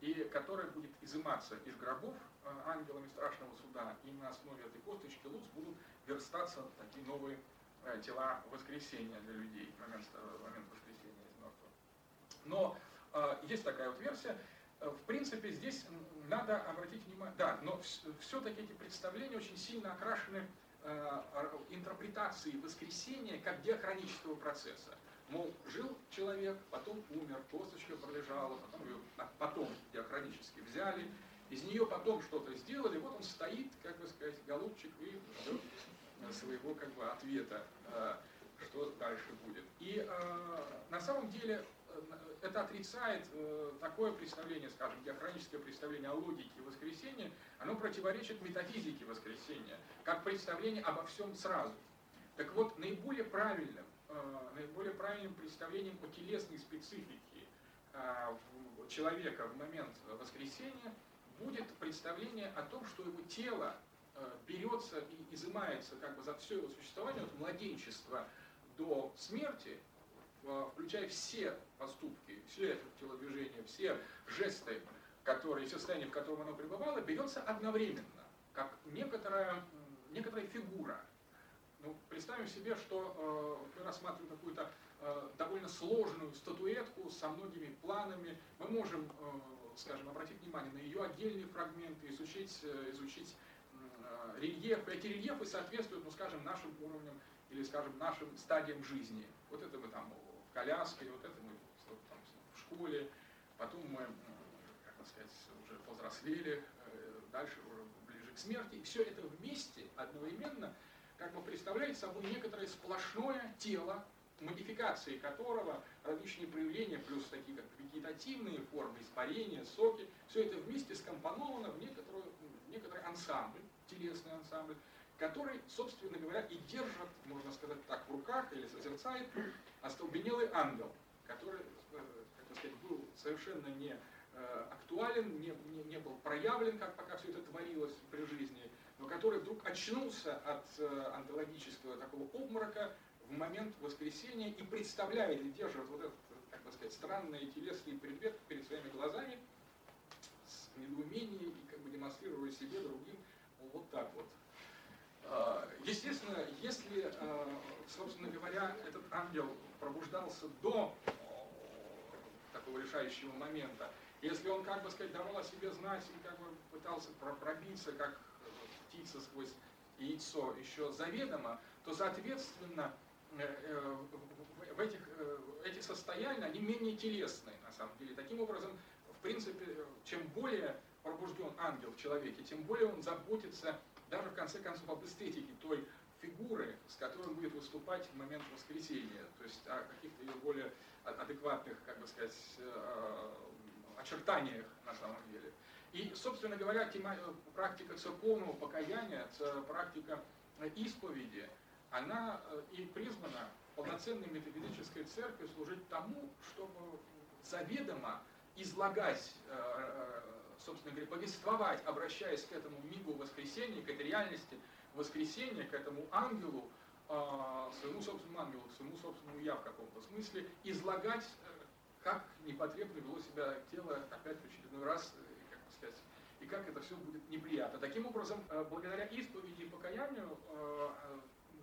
и которая будет изыматься из гробов а, ангелами страшного суда, и на основе этой косточки луц будут верстаться такие новые э, тела воскресения для людей момент, э, момент воскресения из мертвых. Но есть такая вот версия. Э, в принципе, здесь надо обратить внимание, да, но все-таки эти представления очень сильно окрашены э, интерпретацией воскресения как диахронического процесса. Мол, жил человек, потом умер, косточка пролежала, потом ее потом диахронически взяли, из нее потом что-то сделали, вот он стоит, как бы сказать, голубчик, и ждет своего как бы ответа, э, что дальше будет. И на самом деле это отрицает э, такое представление, скажем, диахроническое представление о логике воскресения, оно противоречит метафизике воскресения, как представление обо всем сразу. Так вот, наиболее правильным, э, наиболее правильным представлением о телесной специфике э, человека в момент воскресения будет представление о том, что его тело берется и изымается как бы за все его существование от младенчества до смерти, включая все поступки, все телодвижения, все жесты, которые, состояние, в котором оно пребывало, берется одновременно, как некоторая, некоторая фигура. Ну, представим себе, что э, мы рассматриваем какую-то э, довольно сложную статуэтку со многими планами. Мы можем, э, скажем, обратить внимание на ее отдельные фрагменты, изучить, э, изучить э, рельефы. Эти рельефы соответствуют, ну, скажем, нашим уровням или, скажем, нашим стадиям жизни. Вот это мы там в коляске, вот это мы там, в школе, потом мы, как сказать, уже повзрослели, э, дальше уже ближе к смерти. И все это вместе, одновременно, как бы представляет собой некоторое сплошное тело, модификации которого различные проявления, плюс такие как вегетативные формы, испарения, соки, все это вместе скомпоновано в, некоторую, в некоторый ансамбль, телесный ансамбль, который, собственно говоря, и держит, можно сказать так, в руках или созерцает остолбенелый ангел, который, э, как сказать, был совершенно не э, актуален, не, не, не был проявлен, как пока все это творилось при жизни, но который вдруг очнулся от э, антологического такого обморока в момент воскресения и представляет и держит вот этот, как бы сказать, странный телесный предмет перед своими глазами с недоумением и как бы демонстрируя себе другим вот так вот. Естественно, если, собственно говоря, этот ангел пробуждался до такого решающего момента, если он, как бы сказать, давал о себе знать и как бы пытался пробиться, как птица сквозь яйцо еще заведомо, то, соответственно, э, э, в этих, э, эти состояния, они менее телесные, на самом деле. Таким образом, в принципе, чем более пробужден ангел в человеке, тем более он заботится даже в конце концов об эстетике той фигуры, с которой он будет выступать в момент воскресения, то есть о каких-то ее более адекватных, как бы сказать, э, очертаниях на самом деле. И, собственно говоря, тема, э, практика церковного покаяния, практика исповеди, она э, и призвана полноценной метафизической церкви служить тому, чтобы заведомо излагать собственно говоря, повествовать, обращаясь к этому мигу воскресения, к этой реальности воскресения, к этому ангелу, а, своему собственному ангелу, своему собственному я в каком-то смысле, излагать, э, как непотребно вело себя тело, опять в очередной раз, э, как бы сказать, и как это все будет неприятно. Таким образом, э, благодаря исповеди и покаянию,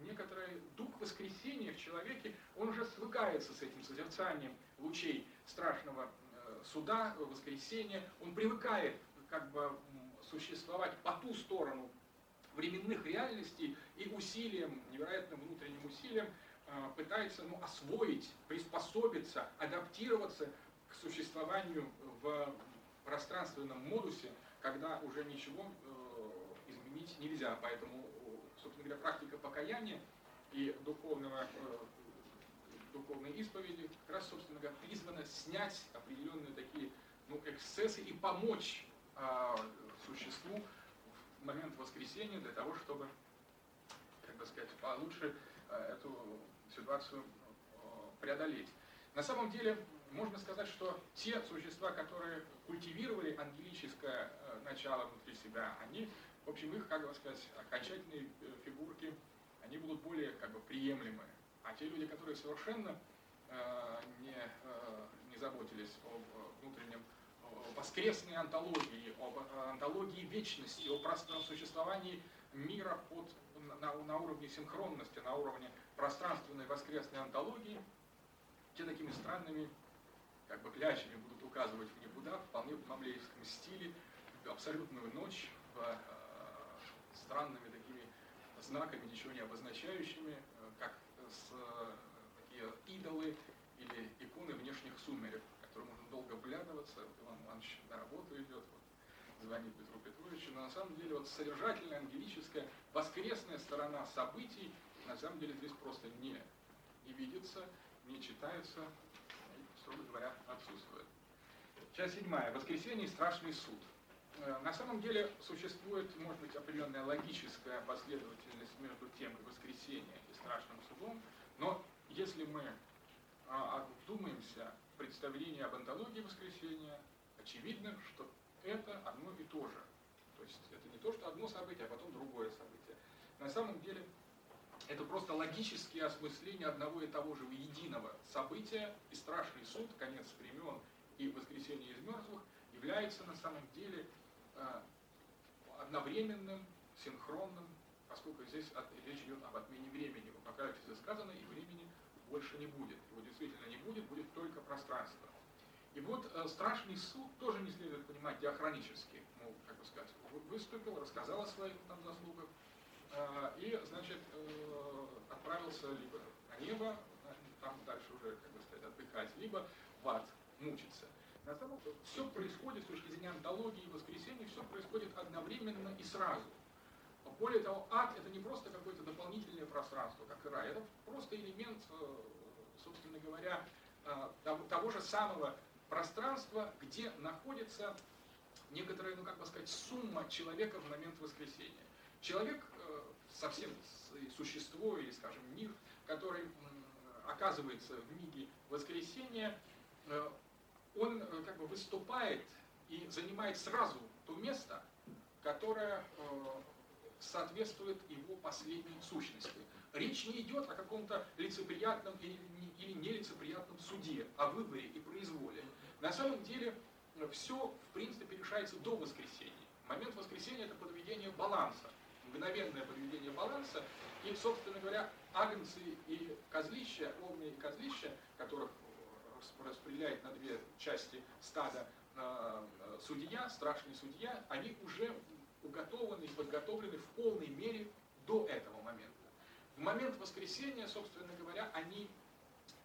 некоторый дух воскресения в человеке, он уже свыкается с этим созерцанием лучей страшного суда, воскресения, он привыкает как бы существовать по ту сторону временных реальностей и усилием, невероятным внутренним усилием э, пытается ну, освоить, приспособиться, адаптироваться к существованию в пространственном модусе, когда уже ничего э, изменить нельзя. Поэтому, собственно говоря, практика покаяния и духовного, э, духовной исповеди как раз, собственно говоря, призвана снять определенные такие ну, эксцессы и помочь существу момент воскресения для того, чтобы, как бы сказать, получше э, эту ситуацию э, преодолеть. На самом деле, можно сказать, что те существа, которые культивировали ангелическое э, начало внутри себя, они, в общем, их, как бы сказать, окончательные фигурки, они будут более как бы приемлемые. А те люди, которые совершенно не, не заботились об внутреннем воскресной антологии, об антологии вечности, о существовании мира под, на, на уровне синхронности, на уровне пространственной воскресной антологии, те такими странными как бы клячами будут указывать в никуда, вполне в мамлеевском стиле, абсолютную ночь, в, э, странными такими знаками, ничего не обозначающими, э, как с, э, такие идолы или иконы внешних сумерек долго вглядываться, Иван Иванович на работу идет, вот, звонит Петру Петровичу, но на самом деле вот содержательная, ангелическая, воскресная сторона событий на самом деле здесь просто не, не видится, не читается, и, строго говоря, отсутствует. Часть седьмая. Воскресенье и страшный суд. Э, на самом деле существует, может быть, определенная логическая последовательность между темой воскресения и страшным судом, но если мы а, обдумаемся представление об антологии воскресения, очевидно, что это одно и то же. То есть это не то, что одно событие, а потом другое событие. На самом деле это просто логические осмысления одного и того же единого события, и страшный суд, конец времен и воскресение из мертвых является на самом деле э, одновременным, синхронным, поскольку здесь речь идет об отмене времени. В Апокалипсисе сказано, и времени больше не будет. Его действительно не будет, будет только пространство. И вот э, страшный суд тоже не следует понимать диахронически. Ну, как бы сказать, выступил, рассказал о своих там заслугах, э, и, значит, э, отправился либо на небо, там дальше уже, как бы сказать, отдыхать, либо в ад мучиться. На самом деле все происходит с точки зрения антологии и воскресения, все происходит одновременно и сразу. Более того, ад это не просто какое-то дополнительное пространство, как и рай, это просто элемент, э, собственно говоря, э, того же самого пространства, где находится некоторая, ну как бы сказать, сумма человека в момент воскресения. Человек э, совсем существо или, скажем, мир, который оказывается в миге воскресения, он как бы выступает и занимает сразу то место, которое соответствует его последней сущности. Речь не идет о каком-то лицеприятном или, нелицеприятном суде, о выборе и произволе. На самом деле все, в принципе, решается до воскресения. Момент воскресения – это подведение баланса, мгновенное подведение баланса. И, собственно говоря, агнцы и козлища, овны и козлища, которых распределяет на две части стада э, судья, страшный судья, они уже уготованы и подготовлены в полной мере до этого момента. В момент воскресения, собственно говоря, они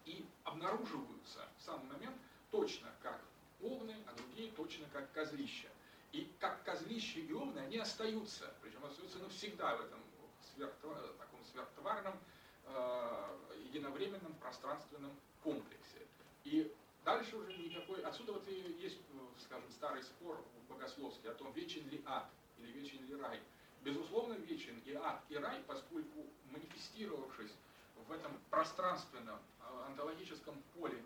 и обнаруживаются в самый момент точно как овны, а другие точно как козлища. И как козлища и овны они остаются, причем остаются навсегда в этом сверхтвар, таком сверхтварном э, единовременном пространственном комплексе. И дальше уже никакой... Отсюда вот и есть, скажем, старый спор богословский о том, вечен ли ад вечен ли рай. Безусловно, вечен и ад, и рай, поскольку манифестировавшись в этом пространственном, э, онтологическом поле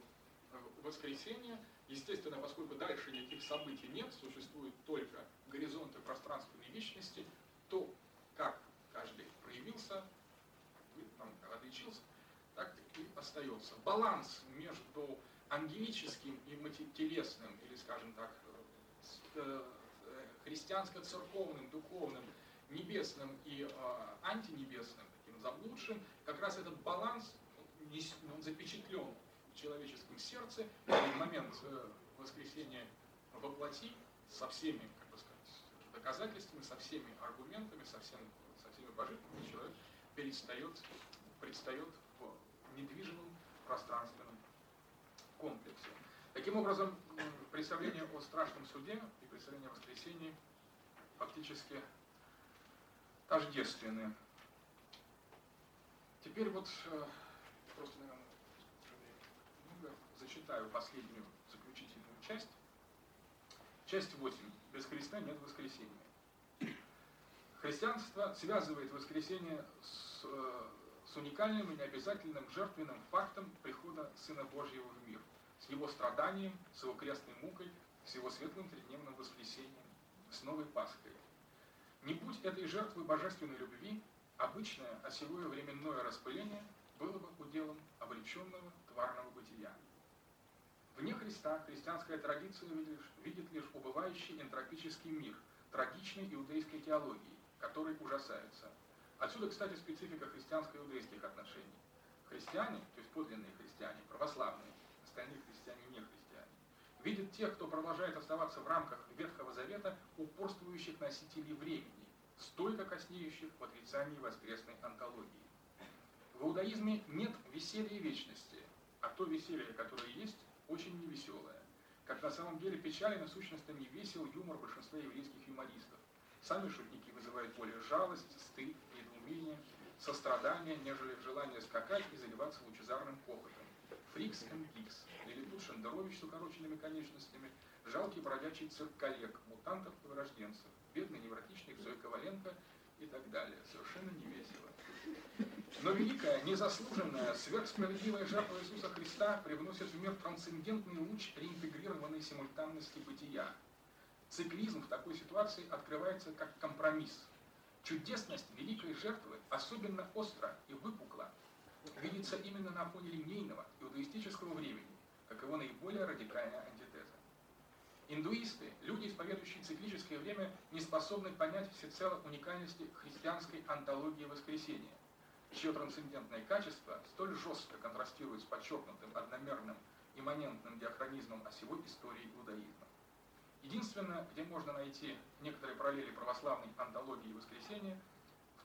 э, воскресения. Естественно, поскольку дальше никаких событий нет, существуют только горизонты пространственной вечности, то как каждый проявился, там, отличился, так и остается. Баланс между ангелическим и телесным, или, скажем так, э, э, христианско-церковным, духовным, небесным и э, антинебесным, таким заблудшим, как раз этот баланс, он запечатлен в человеческом сердце, в момент э, воскресения воплоти со всеми, как бы сказать, доказательствами, со всеми аргументами, со, всем, со всеми божественными, человек перестает, предстает в недвижимом пространственном комплексе. Таким образом, представление о страшном суде и представление о воскресении фактически тождественны. Теперь вот э, просто, наверное, зачитаю последнюю заключительную часть. Часть 8. Без Христа нет воскресения. Христианство связывает воскресение с, э, с уникальным и необязательным жертвенным фактом прихода Сына Божьего в мир, с его страданием, с его крестной мукой, с его светлым тридневным воскресением, с новой Пасхой. Не будь этой жертвы божественной любви, обычное осевое временное распыление было бы уделом обреченного тварного бытия. Вне Христа христианская традиция видит видит лишь убывающий энтропический мир, трагичной иудейской теологии, который ужасается. Отсюда, кстати, специфика христианско-иудейских отношений. Христиане, то есть подлинные христиане, православные, остальные христиане не христиане, видят тех, кто продолжает оставаться в рамках Ветхого Завета, упорствующих носителей времени, стойко коснеющих в отрицании воскресной антологии. В иудаизме нет веселья вечности, а то веселье, которое есть, очень невеселое. Как на самом деле печален и сущностно не весел юмор большинства еврейских юмористов. Сами шутники вызывают более жалость, стыд, недоумение, сострадание, нежели желание скакать и заливаться лучезарным хохотом. Фрикс and Гикс, Лилипут Шендерович с укороченными конечностями, жалкий бродячий цирк коллег, мутантов и вырожденцев, бедный невротичник Зоя Коваленко и так далее. Совершенно не весело. Но великая, незаслуженная, сверхсправедливая жертва Иисуса Христа привносит в мир трансцендентный луч реинтегрированной симультанности бытия. Циклизм в такой ситуации открывается как компромисс. Чудесность великой жертвы особенно остро и выпукла видится именно на фоне линейного иудаистического времени, как его наиболее радикальная антитеза. Индуисты, люди, исповедующие циклическое время, не способны понять всецело уникальности христианской антологии воскресения – чье трансцендентное качество столь жестко контрастирует с подчеркнутым одномерным имманентным диахронизмом осевой истории иудаизма. Единственное, где можно найти некоторые параллели православной антологии воскресения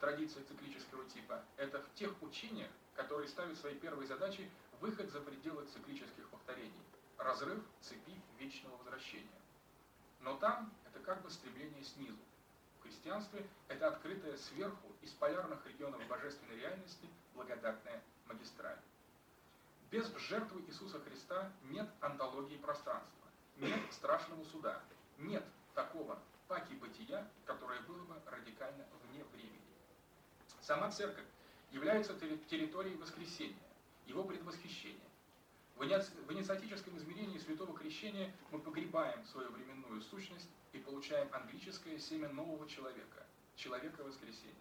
в традиции циклического типа, это в тех учениях, которые ставят своей первой задачей выход за пределы циклических повторений, разрыв цепи вечного возвращения. Но там это как бы стремление снизу, христианстве – это открытая сверху из полярных регионов божественной реальности благодатная магистраль. Без жертвы Иисуса Христа нет антологии пространства, нет страшного суда, нет такого паки бытия, которое было бы радикально вне. Сама церковь является территорией воскресения, его предвосхищения. В инициатическом измерении святого крещения мы погребаем свою временную сущность и получаем англическое семя нового человека, человека воскресения.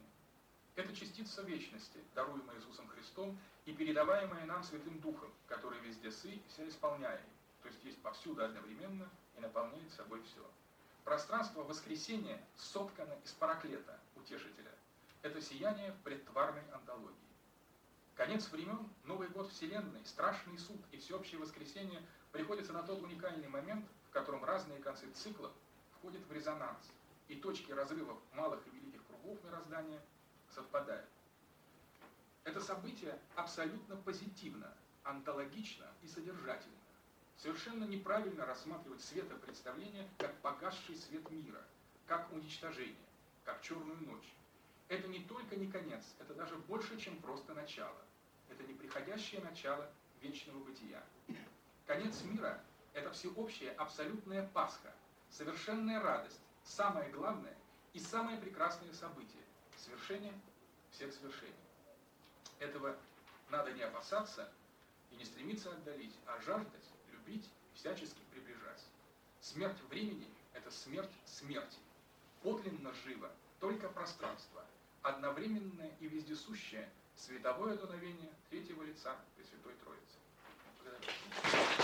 Это частица вечности, даруемая Иисусом Христом и передаваемая нам Святым Духом, который везде сы и все исполняет, то есть есть повсюду одновременно и наполняет собой все. Пространство воскресения соткано из параклета, утешителя. Это сияние предтварной антологии. Конец времен, Новый год Вселенной, страшный суд и всеобщее воскресение приходится на тот уникальный момент, в котором разные концы циклов входят в резонанс, и точки разрывов малых и великих кругов мироздания совпадают. Это событие абсолютно позитивно, онтологично и содержательно. Совершенно неправильно рассматривать светопредставление как погасший свет мира, как уничтожение, как черную ночь. Это не только не конец, это даже больше, чем просто начало. Это неприходящее начало вечного бытия. Конец мира – это всеобщая абсолютная Пасха, совершенная радость, самое главное и самое прекрасное событие – свершение всех свершений. Этого надо не опасаться и не стремиться отдалить, а жаждать, любить всячески приближать. Смерть времени – это смерть смерти. Подлинно живо только пространство, одновременное и вездесущее световое дуновение третьего лица Пресвятой Троицы. Благодарю.